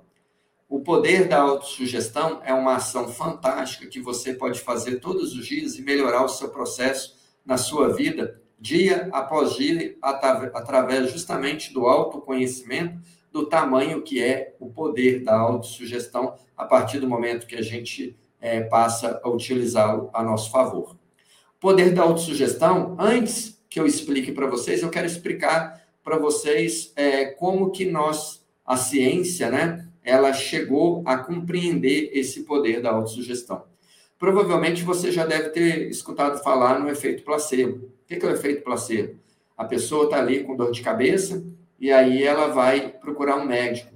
Speaker 2: O poder da autossugestão é uma ação fantástica que você pode fazer todos os dias e melhorar o seu processo na sua vida, dia após dia, através justamente do autoconhecimento, do tamanho que é o poder da autossugestão a partir do momento que a gente é, passa a utilizá-lo a nosso favor. Poder da autossugestão, antes que eu explique para vocês, eu quero explicar para vocês é, como que nós, a ciência, né, ela chegou a compreender esse poder da autossugestão. Provavelmente você já deve ter escutado falar no efeito placebo. O que é o efeito placebo? A pessoa está ali com dor de cabeça e aí ela vai procurar um médico.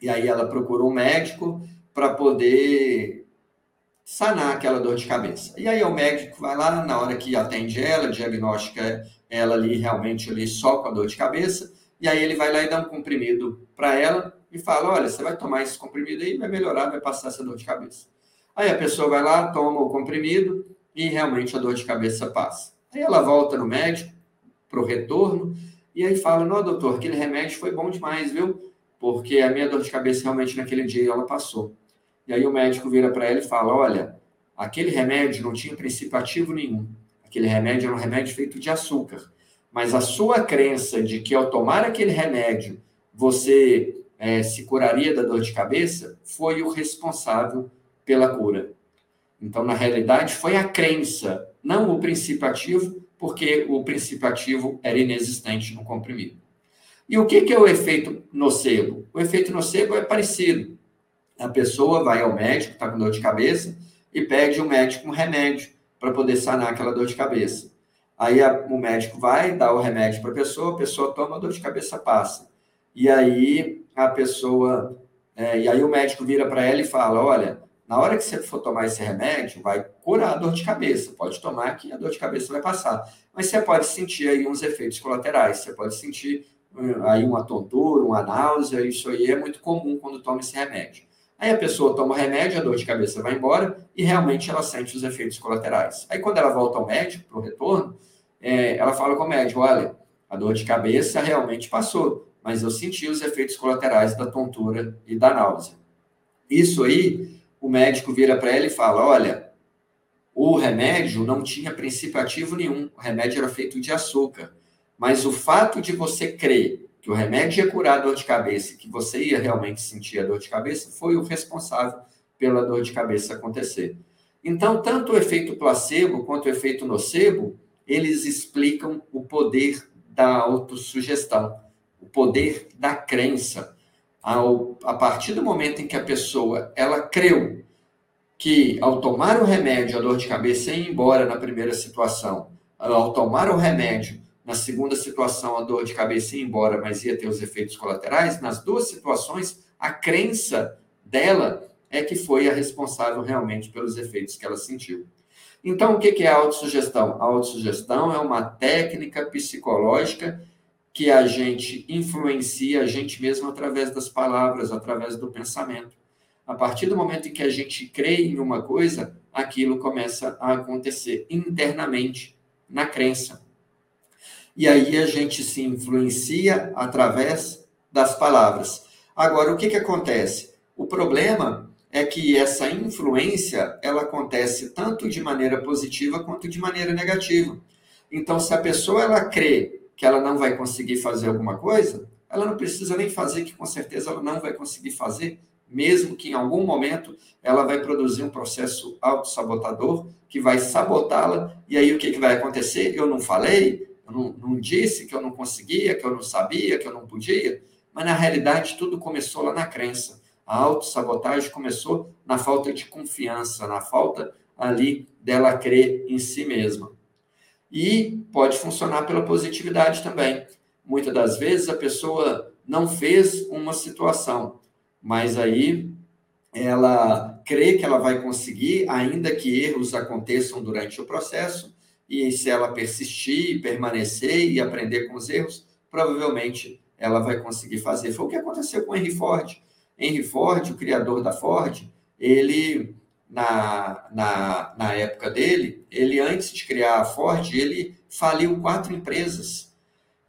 Speaker 2: E aí ela procura um médico para poder sanar aquela dor de cabeça. E aí o médico vai lá, na hora que atende ela, diagnostica ela ali realmente ali só com a dor de cabeça, e aí ele vai lá e dá um comprimido para ela e fala: olha, você vai tomar esse comprimido aí, vai melhorar, vai passar essa dor de cabeça. Aí a pessoa vai lá, toma o comprimido e realmente a dor de cabeça passa. Aí ela volta no médico para o retorno e aí fala: não, doutor, aquele remédio foi bom demais, viu? Porque a minha dor de cabeça realmente naquele dia ela passou. E aí o médico vira para ela e fala: olha, aquele remédio não tinha princípio ativo nenhum. Aquele remédio era um remédio feito de açúcar. Mas a sua crença de que ao tomar aquele remédio você é, se curaria da dor de cabeça foi o responsável pela cura. Então, na realidade, foi a crença, não o princípio ativo, porque o princípio ativo era inexistente no comprimido. E o que, que é o efeito nocebo? O efeito nocebo é parecido. A pessoa vai ao médico, está com dor de cabeça, e pede ao médico um remédio para poder sanar aquela dor de cabeça. Aí a, o médico vai, dá o remédio para a pessoa, a pessoa toma, a dor de cabeça passa. E aí a pessoa, é, e aí o médico vira para ela e fala: olha, na hora que você for tomar esse remédio, vai curar a dor de cabeça. Pode tomar que a dor de cabeça vai passar. Mas você pode sentir aí uns efeitos colaterais. Você pode sentir hum, aí uma tontura, uma náusea. Isso aí é muito comum quando toma esse remédio. Aí a pessoa toma remédio, a dor de cabeça vai embora e realmente ela sente os efeitos colaterais. Aí quando ela volta ao médico, para o retorno, é, ela fala com o médico: olha, a dor de cabeça realmente passou, mas eu senti os efeitos colaterais da tontura e da náusea. Isso aí, o médico vira para ela e fala: olha, o remédio não tinha princípio ativo nenhum, o remédio era feito de açúcar. Mas o fato de você crer que o remédio ia curar a dor de cabeça, que você ia realmente sentir a dor de cabeça, foi o responsável pela dor de cabeça acontecer. Então, tanto o efeito placebo quanto o efeito nocebo, eles explicam o poder da autossugestão, o poder da crença. Ao, a partir do momento em que a pessoa ela creu que ao tomar o remédio a dor de cabeça ia embora na primeira situação, ao tomar o remédio na segunda situação, a dor de cabeça ia embora, mas ia ter os efeitos colaterais. Nas duas situações, a crença dela é que foi a responsável realmente pelos efeitos que ela sentiu. Então, o que é a autossugestão? A autossugestão é uma técnica psicológica que a gente influencia a gente mesmo através das palavras, através do pensamento. A partir do momento em que a gente crê em uma coisa, aquilo começa a acontecer internamente na crença e aí a gente se influencia através das palavras. Agora, o que, que acontece? O problema é que essa influência ela acontece tanto de maneira positiva quanto de maneira negativa. Então, se a pessoa ela crê que ela não vai conseguir fazer alguma coisa, ela não precisa nem fazer, que com certeza ela não vai conseguir fazer, mesmo que em algum momento ela vai produzir um processo autossabotador que vai sabotá-la, e aí o que, que vai acontecer? Eu não falei, não, não disse que eu não conseguia, que eu não sabia, que eu não podia, mas na realidade tudo começou lá na crença. A autossabotagem começou na falta de confiança, na falta ali dela crer em si mesma. E pode funcionar pela positividade também. Muitas das vezes a pessoa não fez uma situação, mas aí ela crê que ela vai conseguir, ainda que erros aconteçam durante o processo, e se ela persistir, permanecer e aprender com os erros, provavelmente ela vai conseguir fazer. Foi o que aconteceu com Henry Ford. Henry Ford, o criador da Ford, ele, na, na, na época dele, ele antes de criar a Ford, ele faliu quatro empresas.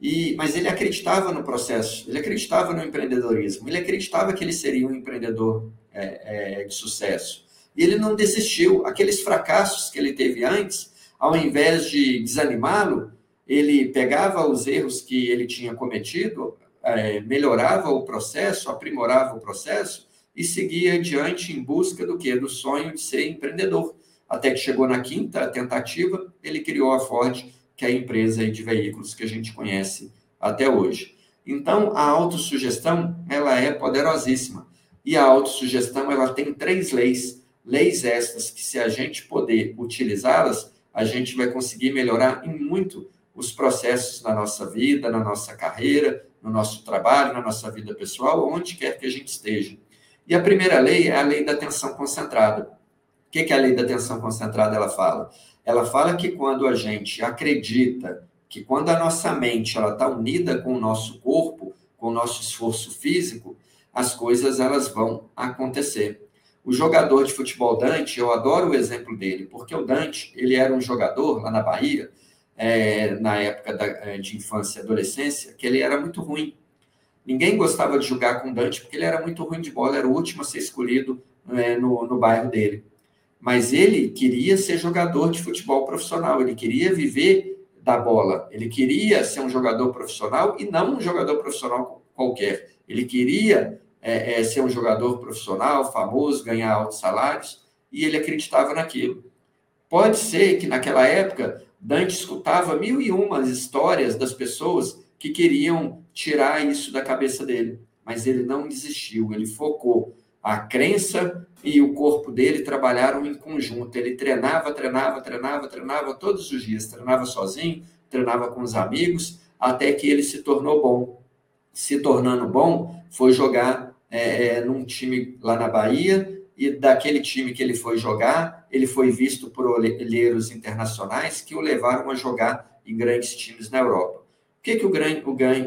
Speaker 2: E, mas ele acreditava no processo, ele acreditava no empreendedorismo, ele acreditava que ele seria um empreendedor é, é, de sucesso. E ele não desistiu. Aqueles fracassos que ele teve antes, ao invés de desanimá-lo, ele pegava os erros que ele tinha cometido, é, melhorava o processo, aprimorava o processo e seguia adiante em busca do que? Do sonho de ser empreendedor. Até que chegou na quinta tentativa, ele criou a Ford, que é a empresa de veículos que a gente conhece até hoje. Então, a autossugestão, ela é poderosíssima. E a autossugestão, ela tem três leis. Leis estas que, se a gente poder utilizá-las, a gente vai conseguir melhorar em muito os processos na nossa vida, na nossa carreira, no nosso trabalho, na nossa vida pessoal, onde quer que a gente esteja. E a primeira lei é a lei da atenção concentrada. O que, que a lei da atenção concentrada ela fala? Ela fala que quando a gente acredita que quando a nossa mente ela está unida com o nosso corpo, com o nosso esforço físico, as coisas elas vão acontecer. O jogador de futebol Dante, eu adoro o exemplo dele, porque o Dante ele era um jogador lá na Bahia, é, na época da, é, de infância e adolescência, que ele era muito ruim. Ninguém gostava de jogar com Dante porque ele era muito ruim de bola, era o último a ser escolhido é, no, no bairro dele. Mas ele queria ser jogador de futebol profissional, ele queria viver da bola. Ele queria ser um jogador profissional e não um jogador profissional qualquer. Ele queria é, é, ser um jogador profissional, famoso, ganhar altos salários, e ele acreditava naquilo. Pode ser que naquela época Dante escutava mil e umas histórias das pessoas que queriam tirar isso da cabeça dele, mas ele não desistiu, ele focou. A crença e o corpo dele trabalharam em conjunto. Ele treinava, treinava, treinava, treinava todos os dias. Treinava sozinho, treinava com os amigos, até que ele se tornou bom. Se tornando bom, foi jogar é, é, num time lá na Bahia, e daquele time que ele foi jogar, ele foi visto por olheiros internacionais que o levaram a jogar em grandes times na Europa. O que, que o,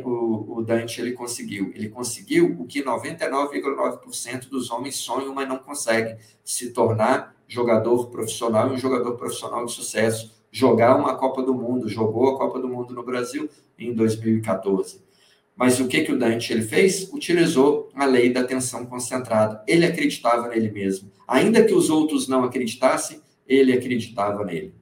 Speaker 2: o, o Dante ele conseguiu? Ele conseguiu o que 99,9% dos homens sonham, mas não conseguem, se tornar jogador profissional e um jogador profissional de sucesso. Jogar uma Copa do Mundo, jogou a Copa do Mundo no Brasil em 2014. Mas o que, que o Dante ele fez? Utilizou a lei da atenção concentrada. Ele acreditava nele mesmo. Ainda que os outros não acreditassem, ele acreditava nele.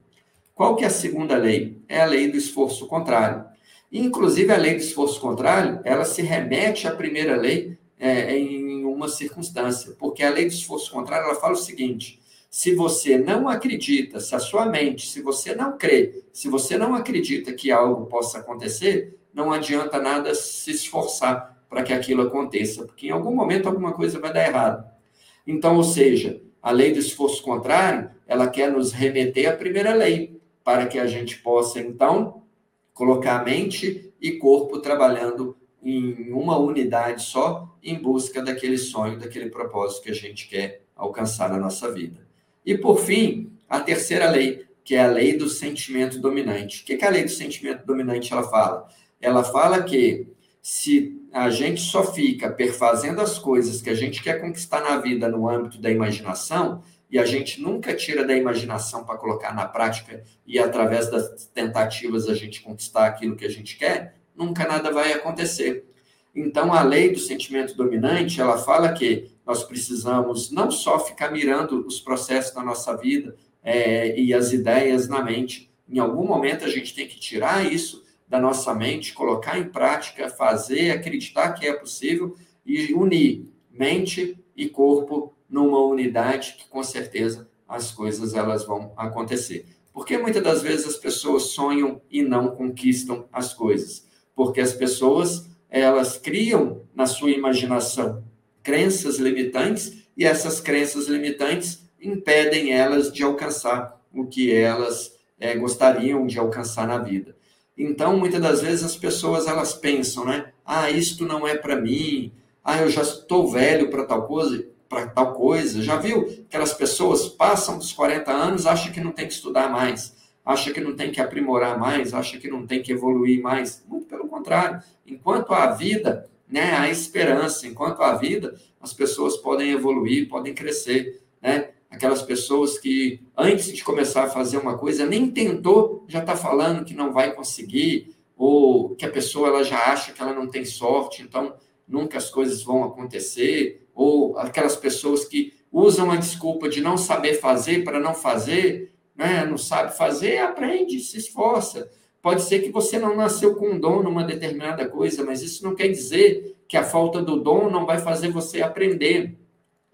Speaker 2: Qual que é a segunda lei? É a lei do esforço contrário. Inclusive, a lei do esforço contrário, ela se remete à primeira lei é, em uma circunstância, porque a lei do esforço contrário, ela fala o seguinte, se você não acredita, se a sua mente, se você não crê, se você não acredita que algo possa acontecer, não adianta nada se esforçar para que aquilo aconteça, porque em algum momento alguma coisa vai dar errado. Então, ou seja, a lei do esforço contrário, ela quer nos remeter à primeira lei, para que a gente possa, então, colocar mente e corpo trabalhando em uma unidade só, em busca daquele sonho, daquele propósito que a gente quer alcançar na nossa vida. E por fim, a terceira lei, que é a lei do sentimento dominante. O que, que a lei do sentimento dominante ela fala? Ela fala que se a gente só fica perfazendo as coisas que a gente quer conquistar na vida no âmbito da imaginação, e a gente nunca tira da imaginação para colocar na prática e através das tentativas a gente conquistar aquilo que a gente quer, nunca nada vai acontecer. Então, a lei do sentimento dominante, ela fala que nós precisamos não só ficar mirando os processos da nossa vida é, e as ideias na mente, em algum momento a gente tem que tirar isso da nossa mente, colocar em prática, fazer, acreditar que é possível e unir mente e corpo numa unidade que com certeza as coisas elas vão acontecer. Porque muitas das vezes as pessoas sonham e não conquistam as coisas, porque as pessoas elas criam na sua imaginação crenças limitantes e essas crenças limitantes impedem elas de alcançar o que elas é, gostariam de alcançar na vida. Então, muitas das vezes as pessoas elas pensam, né? Ah, isto não é para mim. Ah, eu já estou velho para tal coisa para tal coisa. Já viu aquelas pessoas passam dos 40 anos, acham que não tem que estudar mais, acha que não tem que aprimorar mais, acha que não tem que evoluir mais. Muito pelo contrário. Enquanto há vida, né, há esperança. Enquanto há vida, as pessoas podem evoluir, podem crescer, né? Aquelas pessoas que antes de começar a fazer uma coisa nem tentou, já está falando que não vai conseguir, ou que a pessoa ela já acha que ela não tem sorte, então nunca as coisas vão acontecer ou aquelas pessoas que usam a desculpa de não saber fazer para não fazer, né? não sabe fazer, aprende, se esforça. Pode ser que você não nasceu com um dom numa determinada coisa, mas isso não quer dizer que a falta do dom não vai fazer você aprender.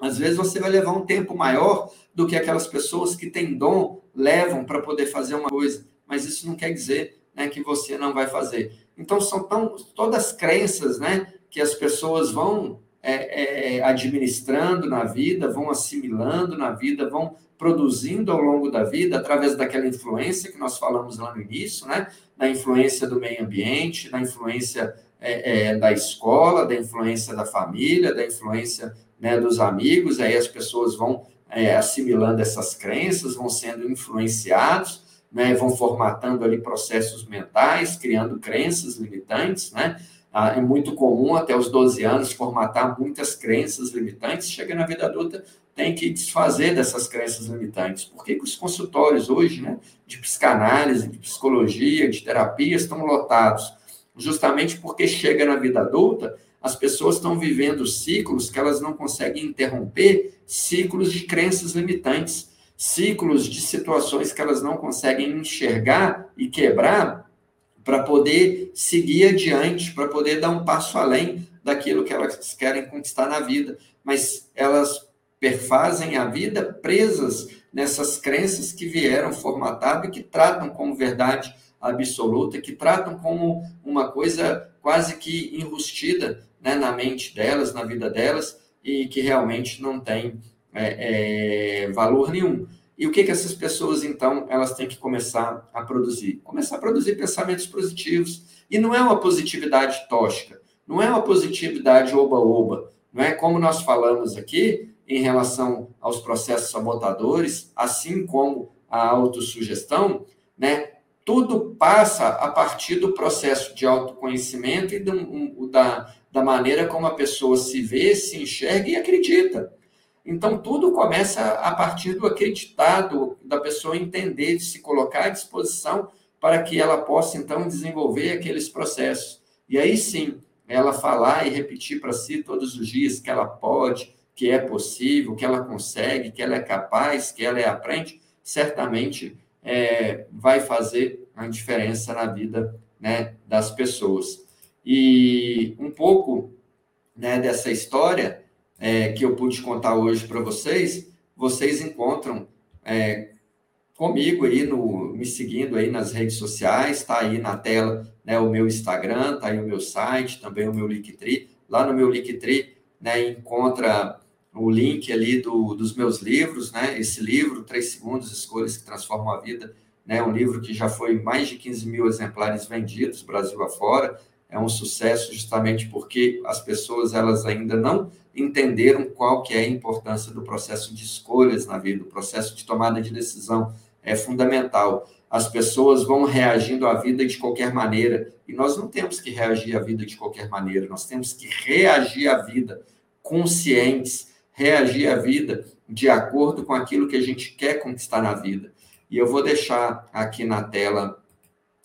Speaker 2: Às vezes você vai levar um tempo maior do que aquelas pessoas que têm dom levam para poder fazer uma coisa, mas isso não quer dizer né, que você não vai fazer. Então são tão, todas crenças né, que as pessoas vão é, é, administrando na vida, vão assimilando na vida, vão produzindo ao longo da vida, através daquela influência que nós falamos lá no início, né? Da influência do meio ambiente, da influência é, é, da escola, da influência da família, da influência né, dos amigos, aí as pessoas vão é, assimilando essas crenças, vão sendo influenciados, né, vão formatando ali processos mentais, criando crenças limitantes, né? Ah, é muito comum até os 12 anos formatar muitas crenças limitantes, chega na vida adulta, tem que desfazer dessas crenças limitantes. Por que, que os consultórios hoje, né, de psicanálise, de psicologia, de terapia, estão lotados? Justamente porque chega na vida adulta, as pessoas estão vivendo ciclos que elas não conseguem interromper, ciclos de crenças limitantes, ciclos de situações que elas não conseguem enxergar e quebrar para poder seguir adiante, para poder dar um passo além daquilo que elas querem conquistar na vida. Mas elas perfazem a vida presas nessas crenças que vieram formatado e que tratam como verdade absoluta, que tratam como uma coisa quase que enrustida né, na mente delas, na vida delas, e que realmente não tem é, é, valor nenhum. E o que, que essas pessoas, então, elas têm que começar a produzir? Começar a produzir pensamentos positivos. E não é uma positividade tóxica, não é uma positividade oba-oba. Não é como nós falamos aqui, em relação aos processos sabotadores, assim como a autossugestão, né? Tudo passa a partir do processo de autoconhecimento e do, um, da, da maneira como a pessoa se vê, se enxerga e acredita. Então, tudo começa a partir do acreditado, da pessoa entender, de se colocar à disposição para que ela possa, então, desenvolver aqueles processos. E aí sim, ela falar e repetir para si todos os dias que ela pode, que é possível, que ela consegue, que ela é capaz, que ela é aprende, certamente é, vai fazer a diferença na vida né, das pessoas. E um pouco né, dessa história é, que eu pude contar hoje para vocês, vocês encontram é, comigo aí no me seguindo aí nas redes sociais, está aí na tela né, o meu Instagram, está aí o meu site, também o meu Linktree. Lá no meu Linktree né, encontra o link ali do, dos meus livros, né? Esse livro, Três Segundos, Escolhas que Transformam a Vida, né? Um livro que já foi mais de 15 mil exemplares vendidos, Brasil afora. É um sucesso justamente porque as pessoas, elas ainda não entenderam qual que é a importância do processo de escolhas na vida, o processo de tomada de decisão é fundamental. As pessoas vão reagindo à vida de qualquer maneira, e nós não temos que reagir à vida de qualquer maneira, nós temos que reagir à vida conscientes, reagir à vida de acordo com aquilo que a gente quer conquistar na vida. E eu vou deixar aqui na tela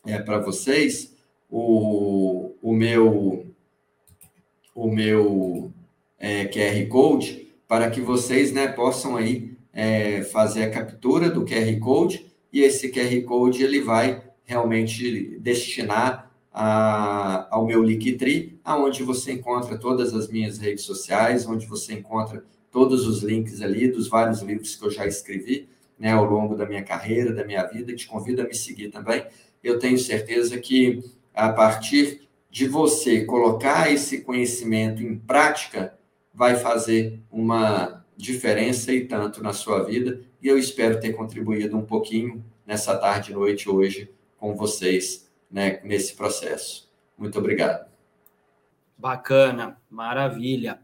Speaker 2: é, para vocês o, o meu, o meu é, QR Code para que vocês né, possam aí é, fazer a captura do QR Code e esse QR Code ele vai realmente destinar a, ao meu Linktree, aonde você encontra todas as minhas redes sociais, onde você encontra todos os links ali dos vários livros que eu já escrevi né, ao longo da minha carreira, da minha vida. Te convido a me seguir também. Eu tenho certeza que a partir de você colocar esse conhecimento em prática, vai fazer uma diferença e tanto na sua vida. E eu espero ter contribuído um pouquinho nessa tarde e noite hoje com vocês né, nesse processo. Muito obrigado.
Speaker 3: Bacana, maravilha.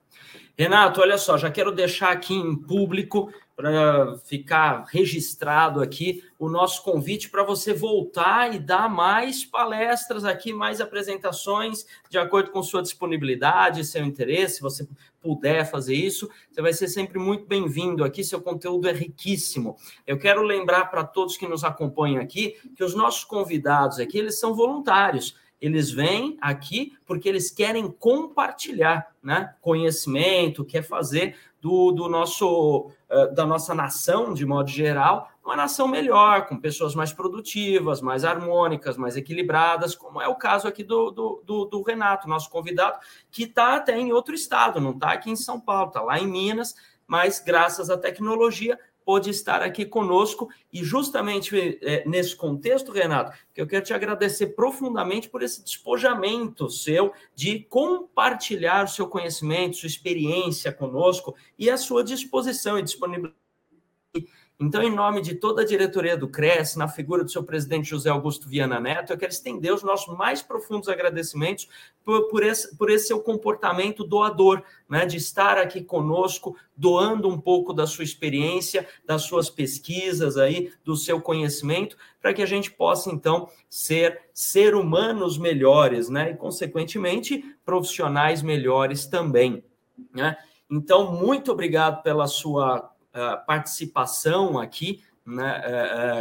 Speaker 3: Renato, olha só, já quero deixar aqui em público para ficar registrado aqui o nosso convite para você voltar e dar mais palestras aqui, mais apresentações, de acordo com sua disponibilidade, seu interesse, se você puder fazer isso, você vai ser sempre muito bem-vindo aqui, seu conteúdo é riquíssimo. Eu quero lembrar para todos que nos acompanham aqui que os nossos convidados aqui, eles são voluntários eles vêm aqui porque eles querem compartilhar né, conhecimento, quer fazer do, do nosso, uh, da nossa nação, de modo geral, uma nação melhor, com pessoas mais produtivas, mais harmônicas, mais equilibradas, como é o caso aqui do, do, do, do Renato, nosso convidado, que está até em outro estado, não está aqui em São Paulo, está lá em Minas, mas graças à tecnologia pôde estar aqui conosco e justamente é, nesse contexto, Renato, que eu quero te agradecer profundamente por esse despojamento seu de compartilhar seu conhecimento, sua experiência conosco e a sua disposição e disponibilidade então, em nome de toda a diretoria do CRES, na figura do seu presidente José Augusto Viana Neto, eu quero estender os nossos mais profundos agradecimentos por, por, esse, por esse seu comportamento doador, né, de estar aqui conosco, doando um pouco da sua experiência, das suas pesquisas aí, do seu conhecimento, para que a gente possa, então, ser ser humanos melhores, né, e, consequentemente, profissionais melhores também. Né? Então, muito obrigado pela sua participação aqui, né,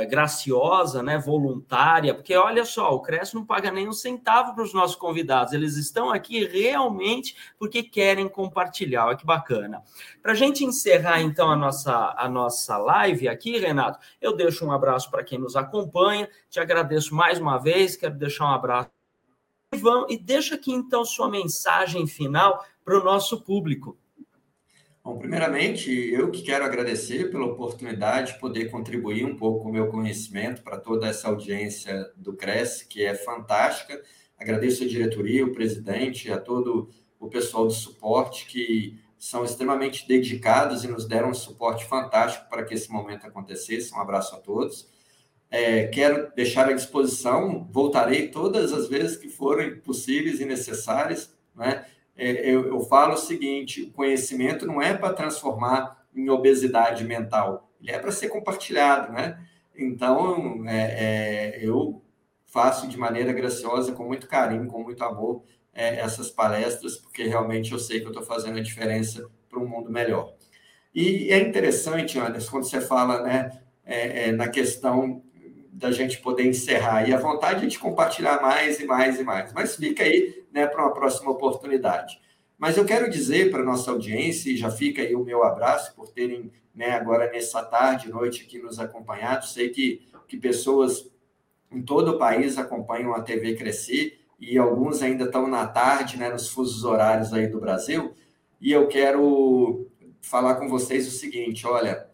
Speaker 3: uh, graciosa, né, voluntária, porque olha só, o CRES não paga nem um centavo para os nossos convidados, eles estão aqui realmente porque querem compartilhar, olha que bacana. Para a gente encerrar então a nossa, a nossa live aqui, Renato, eu deixo um abraço para quem nos acompanha, te agradeço mais uma vez, quero deixar um abraço. E deixa aqui então sua mensagem final para o nosso público.
Speaker 2: Bom, primeiramente, eu que quero agradecer pela oportunidade de poder contribuir um pouco com o meu conhecimento para toda essa audiência do Cresce, que é fantástica. Agradeço a diretoria, o presidente, a todo o pessoal do suporte que são extremamente dedicados e nos deram um suporte fantástico para que esse momento acontecesse. Um abraço a todos. É, quero deixar à disposição, voltarei todas as vezes que forem possíveis e necessárias, né? É, eu, eu falo o seguinte: o conhecimento não é para transformar em obesidade mental, ele é para ser compartilhado, né? Então, é, é, eu faço de maneira graciosa, com muito carinho, com muito amor, é, essas palestras, porque realmente eu sei que eu estou fazendo a diferença para um mundo melhor. E é interessante, Anderson, quando você fala né, é, é, na questão da gente poder encerrar, e a vontade de compartilhar mais e mais e mais, mas fica aí né, para uma próxima oportunidade. Mas eu quero dizer para a nossa audiência, e já fica aí o meu abraço por terem né, agora nessa tarde, noite aqui nos acompanhado. Sei que, que pessoas em todo o país acompanham a TV Crescer e alguns ainda estão na tarde, né, nos fusos horários aí do Brasil. E eu quero falar com vocês o seguinte: olha,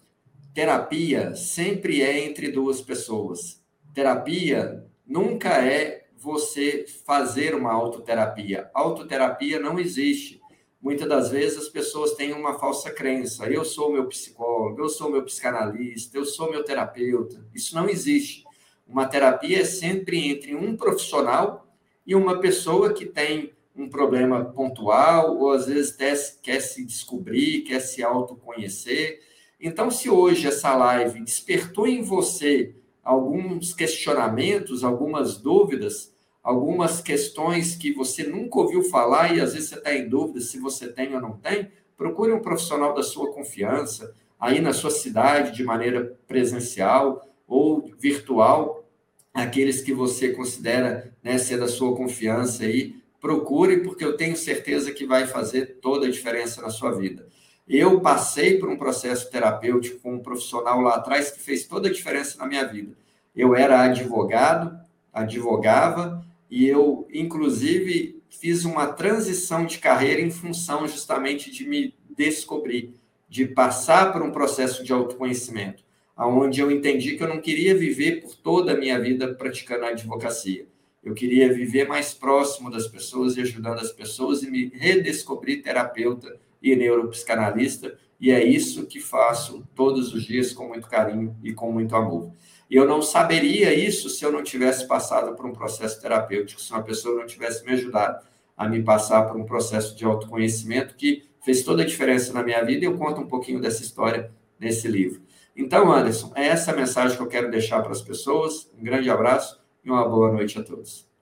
Speaker 2: terapia sempre é entre duas pessoas. Terapia nunca é você fazer uma autoterapia. Autoterapia não existe. Muitas das vezes as pessoas têm uma falsa crença. Eu sou meu psicólogo, eu sou meu psicanalista, eu sou meu terapeuta. Isso não existe. Uma terapia é sempre entre um profissional e uma pessoa que tem um problema pontual, ou às vezes quer se descobrir, quer se autoconhecer. Então, se hoje essa live despertou em você alguns questionamentos, algumas dúvidas, algumas questões que você nunca ouviu falar e às vezes você está em dúvida se você tem ou não tem, procure um profissional da sua confiança, aí na sua cidade, de maneira presencial ou virtual, aqueles que você considera né, ser da sua confiança aí, procure, porque eu tenho certeza que vai fazer toda a diferença na sua vida. Eu passei por um processo terapêutico com um profissional lá atrás que fez toda a diferença na minha vida. Eu era advogado, advogava, e eu, inclusive, fiz uma transição de carreira em função justamente de me descobrir, de passar por um processo de autoconhecimento, aonde eu entendi que eu não queria viver por toda a minha vida praticando a advocacia. Eu queria viver mais próximo das pessoas e ajudando as pessoas e me redescobrir terapeuta e neuropsicanalista, e é isso que faço todos os dias com muito carinho e com muito amor. E eu não saberia isso se eu não tivesse passado por um processo terapêutico, se uma pessoa não tivesse me ajudado a me passar por um processo de autoconhecimento que fez toda a diferença na minha vida e eu conto um pouquinho dessa história nesse livro. Então, Anderson, é essa a mensagem que eu quero deixar para as pessoas. Um grande abraço e uma boa noite a todos.